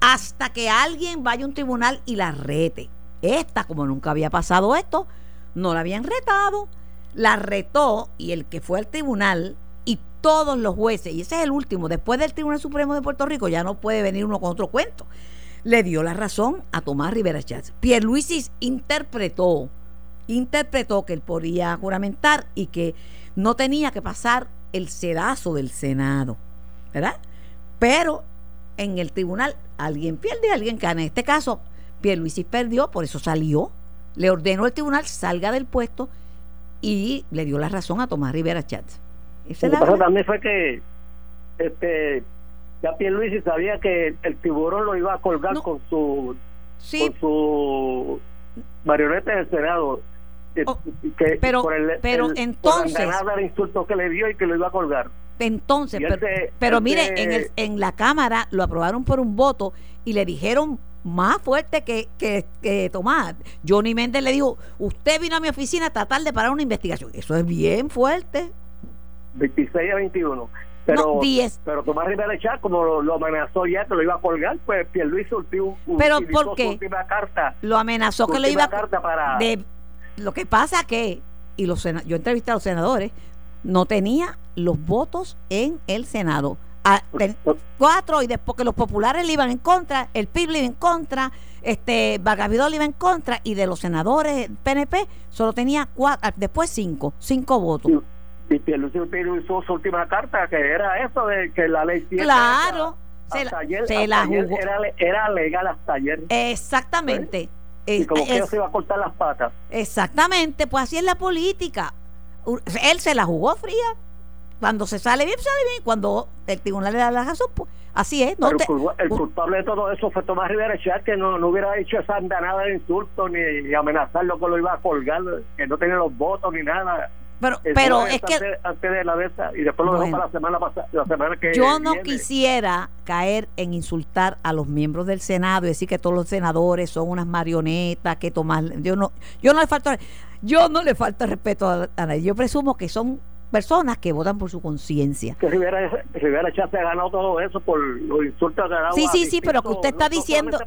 hasta que alguien vaya a un tribunal y la rete. Esta, como nunca había pasado esto, no la habían retado, la retó y el que fue al tribunal y todos los jueces, y ese es el último, después del Tribunal Supremo de Puerto Rico ya no puede venir uno con otro cuento, le dio la razón a Tomás Rivera Chávez. Pierluisi interpretó, interpretó que él podía juramentar y que no tenía que pasar el sedazo del Senado, ¿verdad? Pero en el tribunal alguien pierde y alguien gana. En este caso, Pierluisi perdió, por eso salió. Le ordenó al tribunal salga del puesto y le dio la razón a Tomás Rivera. Esa Lo que verdad. también fue que este ya Pierluisi sabía que el tiburón lo iba a colgar No. con su Sí, con su marioneta del Senado Oh, que pero- por el- pero el- entonces- por del insulto que le dio y que lo iba a colgar entonces, pero, se- pero mire, se- en, el- en la Cámara lo aprobaron por un voto y le dijeron más fuerte que, que, que Tomás. Johnny Méndez le dijo, usted vino a mi oficina a tratar de parar una investigación. Eso es bien fuerte. 26 a 21 pero No, 10. pero Tomás Rivera Chá como lo, lo amenazó ya que lo iba a colgar pues Pierluisi ulti- Pero, utilizó ¿por su qué? última carta Lo amenazó que lo iba a... carta para de lo que pasa que y los yo entrevisté a los senadores no tenía los votos en el senado. Ah, ten- cuatro y después que los populares le iban en contra el PIB le iba en contra este Vargas le iba en contra y de los senadores PNP solo tenía cuatro ah, después cinco cinco votos. Y Pierluisi utilizó su última carta que era eso de que la ley claro hasta- se la, ayer- se hasta la ayer era, le- era legal hasta ayer. Exactamente y como que se iba a cortar las patas Exactamente, pues así es la política. Él se la jugó fría. Cuando se sale bien, sale bien. Cuando el tribunal le da la razón, pues así es. No Pero te- el, culpa- el culpable de todo eso fue Tomás Rivera Chávez que no, no hubiera hecho esa andanada de insultos ni, ni amenazarlo que lo iba a colgar que no tenía los votos ni nada pero pero es que antes, antes de la de esa y después lo Bueno. dejó para la semana pasada la semana que yo no viene. quisiera caer en insultar a los miembros del Senado y decir que todos los senadores son unas marionetas, que Tomás, yo no, yo no le falto, yo no le falta respeto a, a nadie. Yo presumo que son personas que votan por su conciencia. que Rivera, Rivera Chávez ha ganado todo eso por los insultos dado Sí, sí, sí, pero que usted está no diciendo,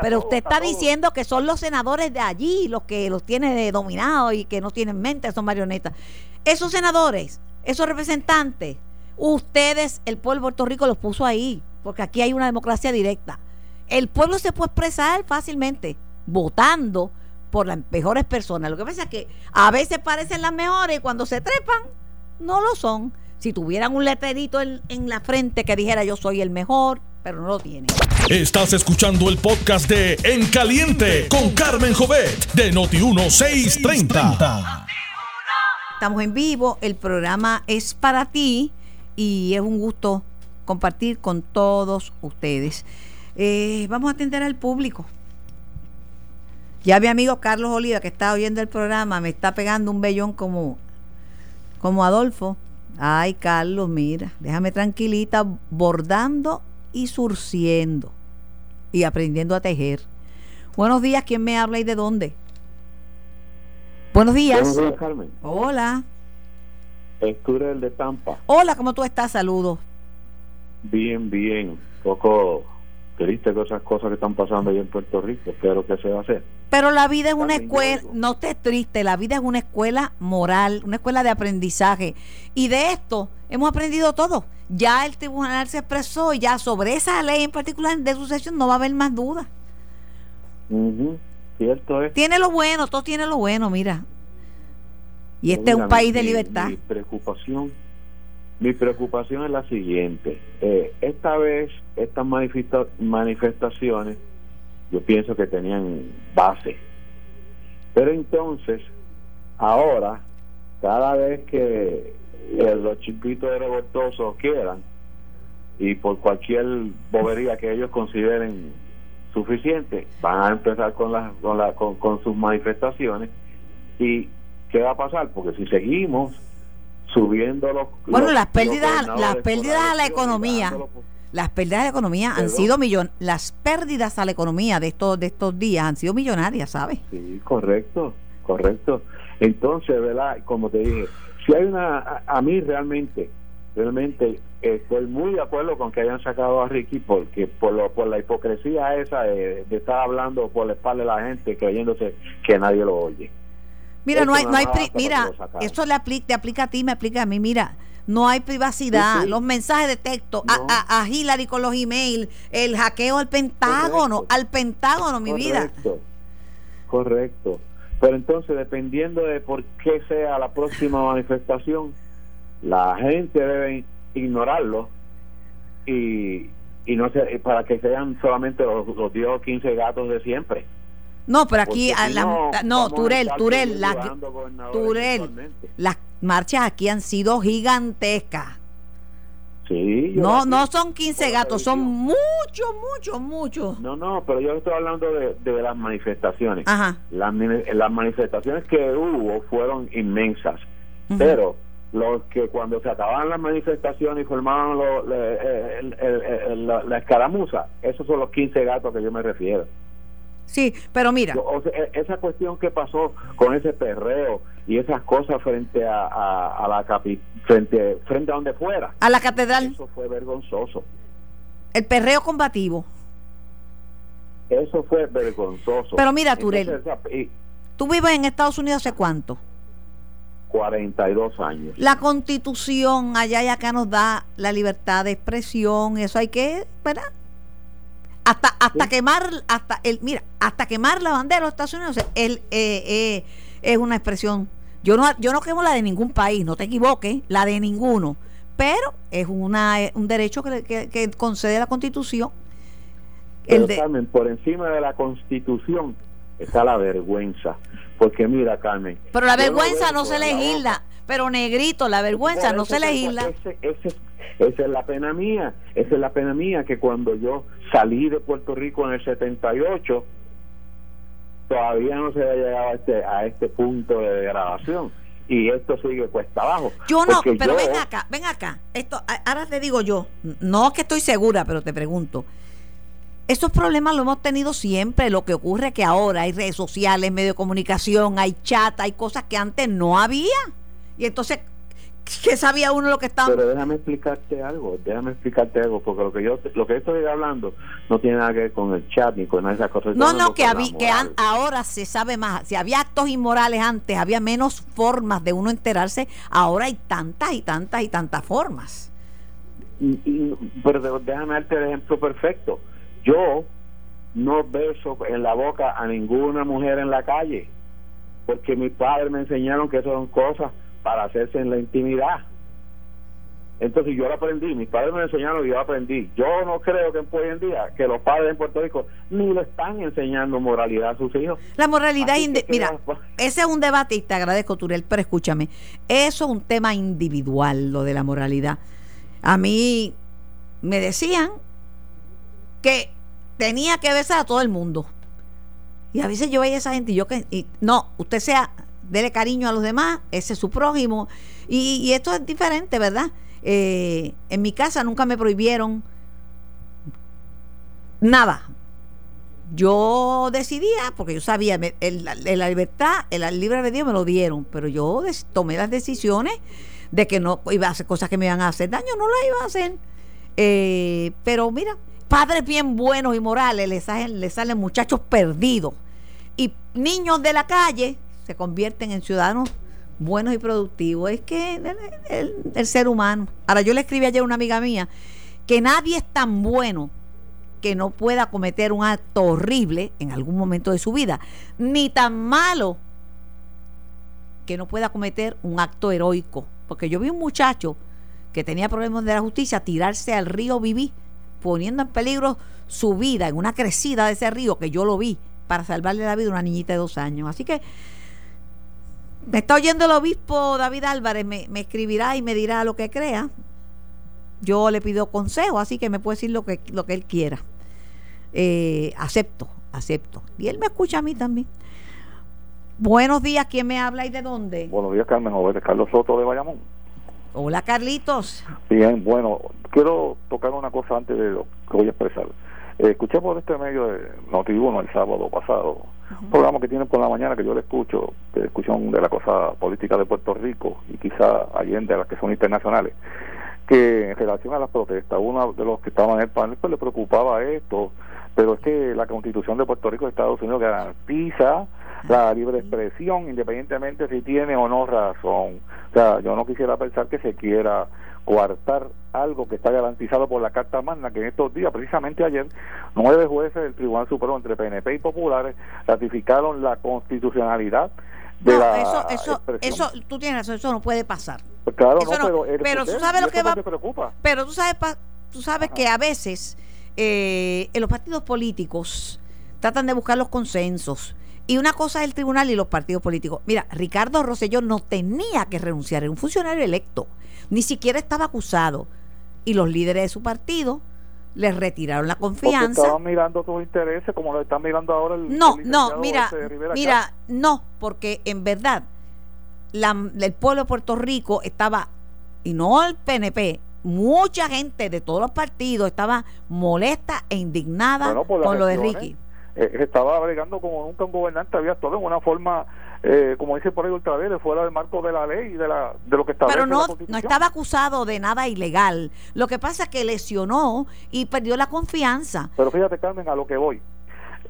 pero usted está diciendo que son los senadores de allí los que los tiene dominados y que no tienen mente, son marionetas. Esos senadores, esos representantes, ustedes, el pueblo de Puerto Rico los puso ahí, porque aquí hay una democracia directa. El pueblo se puede expresar fácilmente votando por las mejores personas. Lo que pasa es que a veces parecen las mejores y cuando se trepan, no lo son. Si tuvieran un letrerito en, en la frente que dijera yo soy el mejor, pero no lo tienen. Estás escuchando el podcast de En Caliente con Carmen Jovet de Noti1630. Estamos en vivo, el programa es para ti y es un gusto compartir con todos ustedes. Eh, vamos a atender al público. Ya mi amigo Carlos Oliva, que está oyendo el programa, me está pegando un vellón como, como Adolfo. Ay, Carlos, mira, déjame tranquilita, bordando y surciendo y aprendiendo a tejer. Buenos días, ¿quién me habla y de dónde? Buenos días. Buenos días, Carmen. Hola. Esture el de Tampa. Hola, ¿cómo tú estás? Saludos. Bien, bien. Poco triste con esas cosas que están pasando ahí en Puerto Rico. Pero ¿qué se va a hacer? Pero la vida es una escuela, no estés triste, la vida es una escuela moral, una escuela de aprendizaje. Y de esto hemos aprendido todo. Ya el tribunal se expresó y ya sobre esa ley en particular de sucesión no va a haber más dudas. Ujú, Cierto es. Tiene lo bueno, todo tiene lo bueno, mira. Y este es un país mi- de libertad. Mi preocupación, mi preocupación es la siguiente. Eh, esta vez, estas manifesta- manifestaciones, yo pienso que tenían base. Pero entonces, ahora, cada vez que eh, los chiquitos revoltosos quieran y por cualquier bobería que ellos consideren suficiente van a empezar con las con, la, con, con sus manifestaciones y qué va a pasar porque si seguimos subiendo los bueno los- las pérdidas las pérdidas a la economía las pérdidas a la economía han sido millon las pérdidas a la economía de estos de estos días han sido millonarias sabes Sí, correcto, correcto. Entonces, ¿verdad? Como te dije, si hay una, a, a mí realmente, realmente estoy muy de acuerdo con que hayan sacado a Ricky porque por, lo, por la hipocresía esa de, de estar hablando por la espalda de la gente creyéndose que nadie lo oye. Mira, no hay, no hay mira, eso le aplica, te aplica a ti, me aplica a mí, mira, no hay privacidad, Sí, sí. los mensajes de texto, a- No. a, a, Hillary con los emails, el hackeo al Pentágono, Correcto. al Pentágono, mi vida. Correcto, correcto. Pero entonces, dependiendo de por qué sea la próxima manifestación, la gente debe ignorarlo y, y no sé, para que sean solamente los, los 10 o 15 gatos de siempre. No, pero aquí, a la- no, a Turel, Turel, las, Turel, las marchas aquí han sido gigantescas. Sí, No, no son 15 por gatos, son muchos, muchos, muchos. No, no, pero yo estoy hablando de, de las manifestaciones. Ajá. Las, manifestaciones que hubo fueron inmensas, pero los que cuando se acababan las manifestaciones y formaban lo- le- el- el- el- la, la escaramuza, esos son los 15 gatos que yo me refiero. Sí, pero mira, o sea, e- esa cuestión que pasó con ese perreo y esas cosas frente a, a, a la capi, frente frente a donde fuera, a la catedral, eso fue vergonzoso. el perreo combativo. Eso fue vergonzoso. Pero mira, Turel. Entonces, esa- y ¿Tú vives en Estados Unidos hace cuánto? 42 años. La constitución allá y acá nos da la libertad de expresión, eso hay que, ¿verdad? Hasta, hasta Sí. quemar, hasta el, mira, hasta quemar la bandera de los Estados Unidos el, eh, eh, es una expresión. Yo no, yo no quemo la de ningún país, no te equivoques, la de ninguno. Pero es una, eh, un derecho que, que- que concede la constitución. Pero, El de, Carmen, por encima de la constitución está la vergüenza. Porque mira, Carmen. pero la no vergüenza veo no se legisla. Pero negrito, la vergüenza no se legisla. ese- ese- esa es la pena mía. Esa es la pena mía que cuando yo salí de Puerto Rico en el 78, todavía no se había llegado a este, a este punto de degradación. Y esto sigue cuesta abajo. Yo no, pero yo- ven acá, ven acá. Esto, ahora te digo yo, no que estoy segura, pero te pregunto. Estos problemas lo hemos tenido siempre. Lo que ocurre es que ahora hay redes sociales, medios de comunicación, hay chat, hay cosas que antes no había. Y entonces, ¿qué sabía uno lo que estaba? Pero déjame explicarte algo, déjame explicarte algo, porque lo que yo lo que estoy hablando no tiene nada que ver con el chat ni con esas cosas. No, no, que, habí- que an- ahora se sabe más. Si había actos inmorales antes, había menos formas de uno enterarse. Ahora hay tantas y tantas y tantas formas. Y- y- pero déjame darte el ejemplo perfecto. Yo no beso en la boca a ninguna mujer en la calle, porque mis padres me enseñaron que eso son cosas para hacerse en la intimidad. Entonces yo lo aprendí, mis padres me enseñaron y yo aprendí. Yo no creo que hoy en día que los padres en Puerto Rico ni le están enseñando moralidad a sus hijos. La moralidad, mira, queda- ese es un debate y te agradezco, Turel, pero escúchame, eso es un tema individual, lo de la moralidad. A mí me decían que tenía que besar a todo el mundo. Y a veces yo veía a esa gente y yo que, y, no, usted sea, dele cariño a los demás, ese es su prójimo. Y, esto es diferente, ¿verdad? Eh, en mi casa nunca me prohibieron nada. Yo decidía, porque yo sabía, el- la, libertad, el, el libre albedrío me lo dieron, pero yo tomé las decisiones de que no iba a hacer cosas que me iban a hacer daño, no las iba a hacer. Eh, pero mira, padres bien buenos y morales, les salen muchachos perdidos. Y niños de la calle se convierten en ciudadanos buenos y productivos. Es que el, ser humano. Ahora, yo le escribí ayer a una amiga mía que nadie es tan bueno que no pueda cometer un acto horrible en algún momento de su vida, ni tan malo que no pueda cometer un acto heroico. Porque yo vi un muchacho que tenía problemas de la justicia tirarse al río Viví, poniendo en peligro su vida en una crecida de ese río que yo lo vi para salvarle la vida a una niñita de dos años. Así que me está oyendo el obispo David Álvarez, me, me escribirá y me dirá lo que crea. Yo le pido consejo, así que me puede decir lo que, lo que él quiera. Eh, acepto, acepto. Y él me escucha a mí también. Buenos días, ¿quién me habla y de dónde? Buenos días, Carmen Joven, Carlos Soto de Bayamón. Hola, Carlitos. Bien, bueno, quiero tocar una cosa antes de lo que voy a expresar. Eh, escuché por este medio de Notiuno el sábado pasado, un programa que tienen por la mañana que yo le escucho, de discusión de la cosa política de Puerto Rico y quizá allende las que son internacionales, que en relación a las protestas, uno de los que estaban en el panel pues le preocupaba esto, pero es que la constitución de Puerto Rico de Estados Unidos garantiza la libre expresión independientemente si tiene o no razón. O sea, yo no quisiera pensar que se quiera coartar algo que está garantizado por la Carta Magna, que en estos días, precisamente ayer, nueve jueces del Tribunal Supremo entre PNP y populares ratificaron la constitucionalidad de No, la eso, eso, expresión. eso, tú tienes razón, eso no puede pasar. Pues claro, no, no- pero, el pero tú sabes lo que va- preocupa. Pero tú sabes, pa- tú sabes que a veces eh, en los partidos políticos tratan de buscar los consensos. Y una cosa es el tribunal y los partidos políticos. Mira, Ricardo Rosselló no tenía que renunciar, era un funcionario electo. Ni siquiera estaba acusado. Y los líderes de su partido les retiraron la Porque confianza. estaban mirando tus intereses como lo están mirando ahora el No, el no, mira, Rivera mira, no, porque en verdad la- el pueblo de Puerto Rico estaba, y no el PNP, mucha gente de todos los partidos estaba molesta e indignada Bueno, con lo de Ricky. Eh, estaba bregando como nunca un gobernante había todo en una forma eh, como dice por ahí ultraviolenta fuera del marco de la ley y de la de lo que establece Pero la no, Constitución. no estaba acusado de nada ilegal. Lo que pasa es que lesionó y perdió la confianza. Pero fíjate, Carmen, a lo que voy.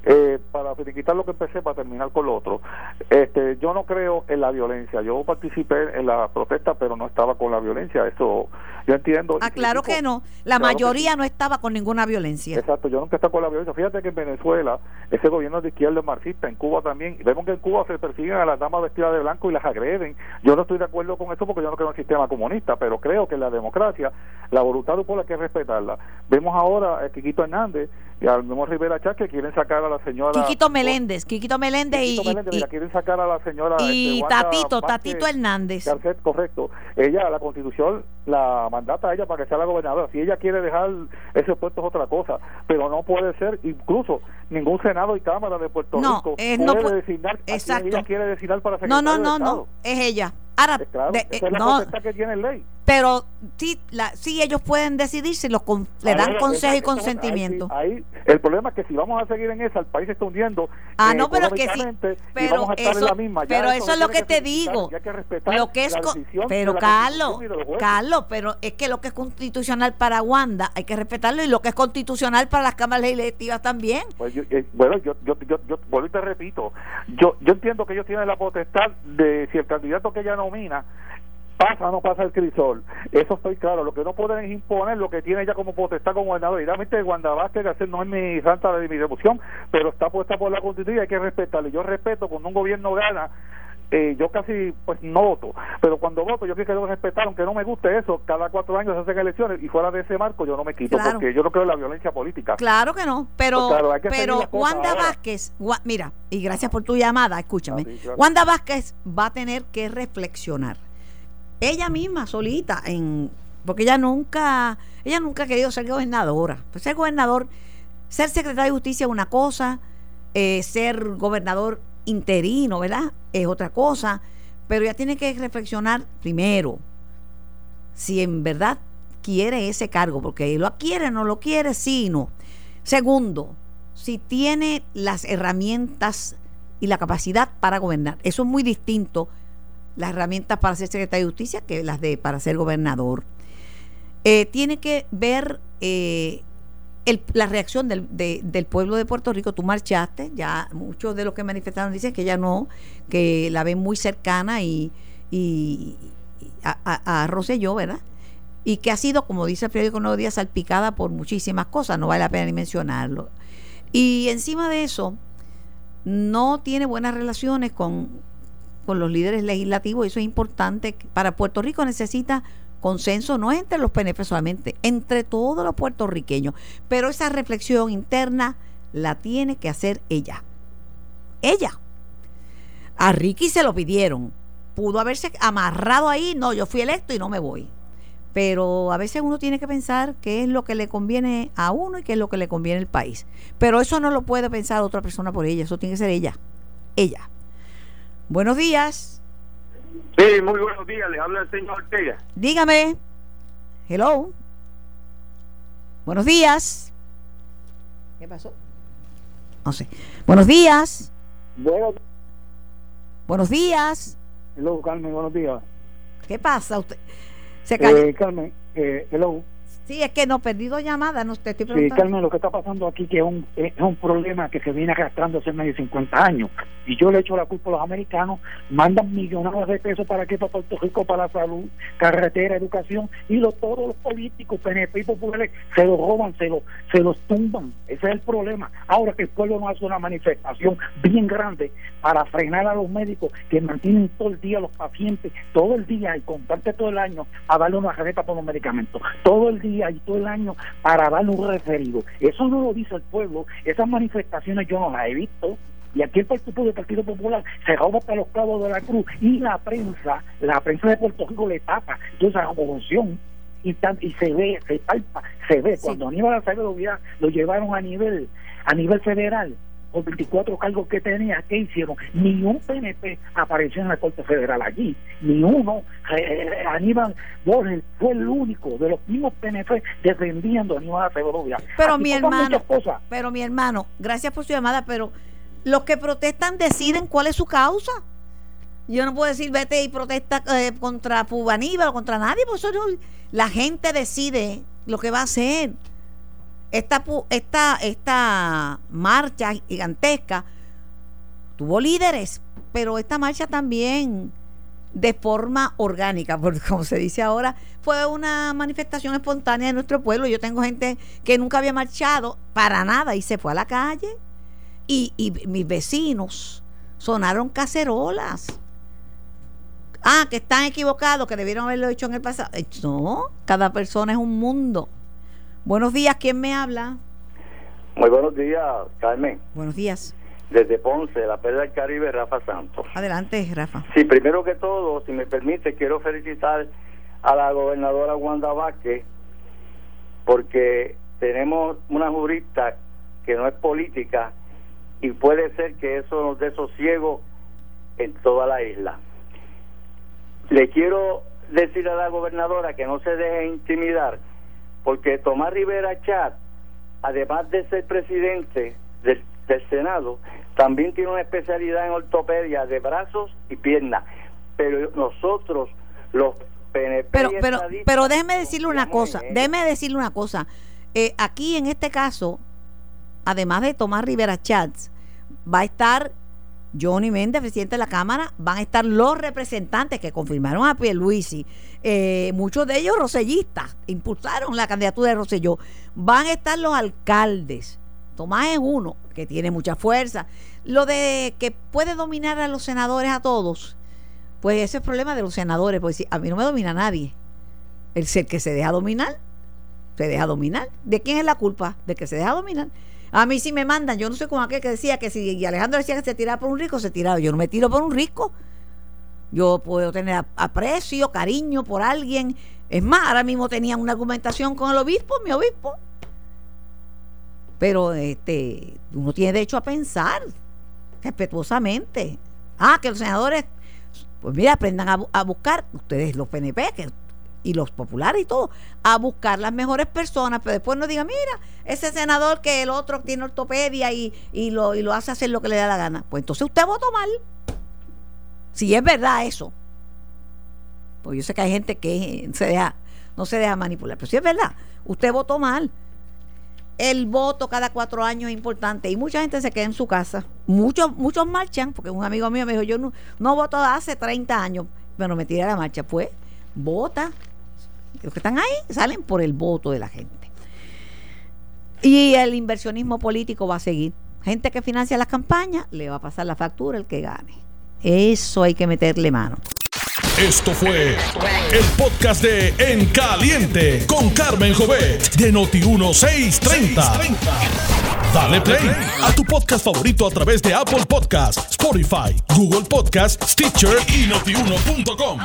Eh, para finiquitar lo que empecé, para terminar con lo otro. Este, yo no creo en la violencia. Yo participé en la protesta, pero no estaba con la violencia. Eso yo entiendo. y Ah, claro que no. La Claro mayoría sí. no estaba con ninguna violencia. Exacto, yo nunca he estado con la violencia. Fíjate que en Venezuela, ese gobierno de izquierda es marxista, en Cuba también. y Vemos que en Cuba se persiguen a las damas vestidas de blanco y las agreden. Yo no estoy de acuerdo con eso porque yo no creo en el sistema comunista, pero creo que en la democracia, la voluntad del pueblo hay que respetarla. Vemos ahora a Quiquito Hernández y al mismo Rivera Chá que quieren sacar a la señora. Quiquito Meléndez, Quiquito Meléndez y, Meléndez, y- mira, quieren sacar a la señora. y este, Wanda Tatito, Vázquez Tatito Hernández. Garcet, correcto. Ella, la constitución la mandata a ella para que sea la gobernadora. Si ella quiere dejar ese puesto es otra cosa, pero no puede ser, incluso ningún Senado y Cámara de Puerto No, Rico eh, puede no pu- designar a quien Exacto. ella quiere designar para No, secretario no, de no, Estado. no, es ella. Ahora, Eh, claro, de- esa eh, es la no, que tiene ley. Pero sí, la, sí ellos pueden decidir si los con- le dan Ahora, consejo y consentimiento. Ahí, ahí- el problema es que si vamos a seguir en esa, el país se está hundiendo. Ah, eh, no, pero que sí, pero eso, la misma. Pero eso es lo que te digo. que respetar Lo que es, pero Carlos. Carlos, pero es que lo que es constitucional para Wanda hay que respetarlo y lo que es constitucional para las cámaras legislativas también. Pues yo, eh, bueno, yo, yo, yo, yo vuelvo y te repito, yo, yo entiendo que ellos tienen la potestad de si el candidato que ella nomina pasa o no pasa el crisol. Eso estoy claro. Lo que no pueden es imponer lo que tiene ella como potestad como gobernador. Y realmente Wanda Vázquez Garcés no es mi santa de mi devoción, pero está puesta por la constitución y hay que respetarle. Yo respeto cuando un gobierno gana. eh, yo casi pues no voto, pero cuando voto yo quiero que respetar, aunque no me guste eso, cada cuatro años se hacen elecciones y fuera de ese marco yo no me quito Claro. porque yo no creo en la violencia política. Claro que no, pero, Pues claro, que pero Wanda ahora. Vázquez, mira, y gracias por tu llamada, escúchame. Ah, sí. Wanda Vázquez va a tener que reflexionar. Ella misma, solita, en porque ella nunca, ella nunca ha querido ser gobernadora. Pues ser gobernador, ser secretario de justicia es una cosa, eh, ser gobernador interino, ¿verdad? Es otra cosa. Pero ella tiene que reflexionar primero si en verdad quiere ese cargo, porque lo quiere, no lo quiere, sí, no. Segundo, si tiene las herramientas y la capacidad para gobernar. Eso es muy distinto, las herramientas para ser secretario de justicia, que las de para ser gobernador. Eh, tiene que ver eh, el- la reacción del, de- del pueblo de Puerto Rico. Tú marchaste, ya muchos de los que manifestaron dicen que ya no, que la ven muy cercana y, y- y a, a, a Rosselló, ¿verdad? Y que ha sido, como dice el periódico Nuevo Día, salpicada por muchísimas cosas, no vale la pena ni mencionarlo. Y encima de eso, no tiene buenas relaciones con, con los líderes legislativos, eso es importante. Para Puerto Rico necesita consenso, no entre los PNP solamente, entre todos los puertorriqueños. Pero esa reflexión interna la tiene que hacer ella. Ella. A Ricky se lo pidieron, pudo haberse amarrado ahí, no, yo fui electo y no me voy. Pero a veces uno tiene que pensar qué es lo que le conviene a uno y qué es lo que le conviene al país. Pero eso no lo puede pensar otra persona por ella, eso tiene que ser ella. Ella. Buenos días. Sí, muy buenos días, le habla el señor Ortega. Dígame. Hello. Buenos días. ¿Qué pasó? No sé. Buenos días. Bueno, Buenos días. hello, Carmen, buenos días. ¿Qué pasa? Usted se. Eh, Carmen, eh, hello. Sí, es que no perdí dos llamadas, no te estoy Sí, preguntando. Carmen, lo que está pasando aquí que es un, es un problema que se viene arrastrando hace más de 50 años. Y yo le echo la culpa a los americanos, mandan millonadas de pesos para que para Puerto Rico, para la salud, carretera, educación, y lo, todos los políticos, PNP y populares, se lo roban, se, lo, se los tumban. Ese es el problema. Ahora que el pueblo no hace una manifestación bien grande para frenar a los médicos que mantienen todo el día a los pacientes, todo el día y comparte todo el año a darle una receta por los medicamentos, todo el día y todo el año para darle un referido. Eso no lo dice el pueblo, esas manifestaciones yo no las he visto. Y aquí el Partido del Partido Popular se roba para los cabos de la cruz y la prensa, la prensa de Puerto Rico le tapa toda esa corrupción y, tan- y se ve, se palpa, se ve. Cuando Aníbal Acevedo lo llevaron a nivel, a nivel federal, por 24 cargos que tenía, ¿qué hicieron? Ni un PNP apareció en la Corte Federal allí, ni uno. Eh, Aníbal Borges fue el único de los mismos PNP defendiendo a Aníbal Acevedo. Pero mi hermano, cosas. pero mi hermano, gracias por su llamada, pero los que protestan deciden cuál es su causa. Yo no puedo decir vete y protesta eh, contra Fubaníbal o contra nadie, porque eso no- la gente decide lo que va a hacer. Esta, esta, esta marcha gigantesca tuvo líderes, pero esta marcha también de forma orgánica, porque como se dice ahora, fue una manifestación espontánea de nuestro pueblo. Yo tengo gente que nunca había marchado para nada y se fue a la calle. Y, y mis vecinos sonaron cacerolas. Ah, que están equivocados, que debieron haberlo hecho en el pasado. Eh, No, cada persona es un mundo. Buenos días, ¿quién me habla? Muy buenos días, Carmen. Buenos días. Desde Ponce, la Perla del Caribe, Rafa Santos. Adelante, Rafa. Sí, primero que todo, si me permite, quiero felicitar a la gobernadora Wanda Vázquez porque tenemos una jurista que no es política y puede ser que eso nos dé sosiego en toda la isla. Le quiero decir a la gobernadora que no se deje intimidar porque Tomás Rivera Chat, además de ser presidente del, del Senado, también tiene una especialidad en ortopedia de brazos y piernas. Pero nosotros, los PNP, Pero, pero, pero déjeme decirle una cosa, déjeme decirle una cosa. Eh, aquí en este caso, además de Tomás Rivera Chats, va a estar Johnny Méndez, presidente de la Cámara, van a estar los representantes que confirmaron a Pierluisi, eh, muchos de ellos rosellistas, impulsaron la candidatura de Roselló, van a estar los alcaldes. Tomás es uno que tiene mucha fuerza. Lo de que puede dominar a los senadores a todos, pues ese es el problema de los senadores, porque si a mí no me domina nadie. El ser que se deja dominar, se deja dominar. ¿De quién es la culpa? De que se deja dominar. A mí si me mandan, yo no soy como aquel que decía que si Alejandro decía que se tiraba por un rico, se tiraba. Yo no me tiro por un rico. Yo puedo tener ap- aprecio, cariño por alguien. Es más, ahora mismo tenían una argumentación con el obispo, mi obispo. Pero este, uno tiene derecho a pensar respetuosamente. Ah, que los senadores, pues mira, aprendan a, a buscar, ustedes los PNP que, y los populares y todo, a buscar las mejores personas, pero después no digan, mira, ese senador que el otro tiene ortopedia y, y, lo, y lo hace hacer lo que le da la gana. Pues entonces usted votó mal. Si es verdad eso. Pues yo sé que hay gente que se deja, no se deja manipular, pero si es verdad, usted votó mal. El voto cada cuatro años es importante y mucha gente se queda en su casa. Muchos muchos marchan, porque un amigo mío me dijo, yo no, no voto hace 30 años, pero me tiré a la marcha. Pues, vota. Los que están ahí salen por el voto de la gente. Y el inversionismo político va a seguir. Gente que financia las campañas, le va a pasar la factura el que gane. Eso hay que meterle mano. Esto fue el podcast de En Caliente con Carmen Jovet de Noti 1630. Dale play a tu podcast favorito a través de Apple Podcasts, Spotify, Google Podcasts, Stitcher y notiuno.com.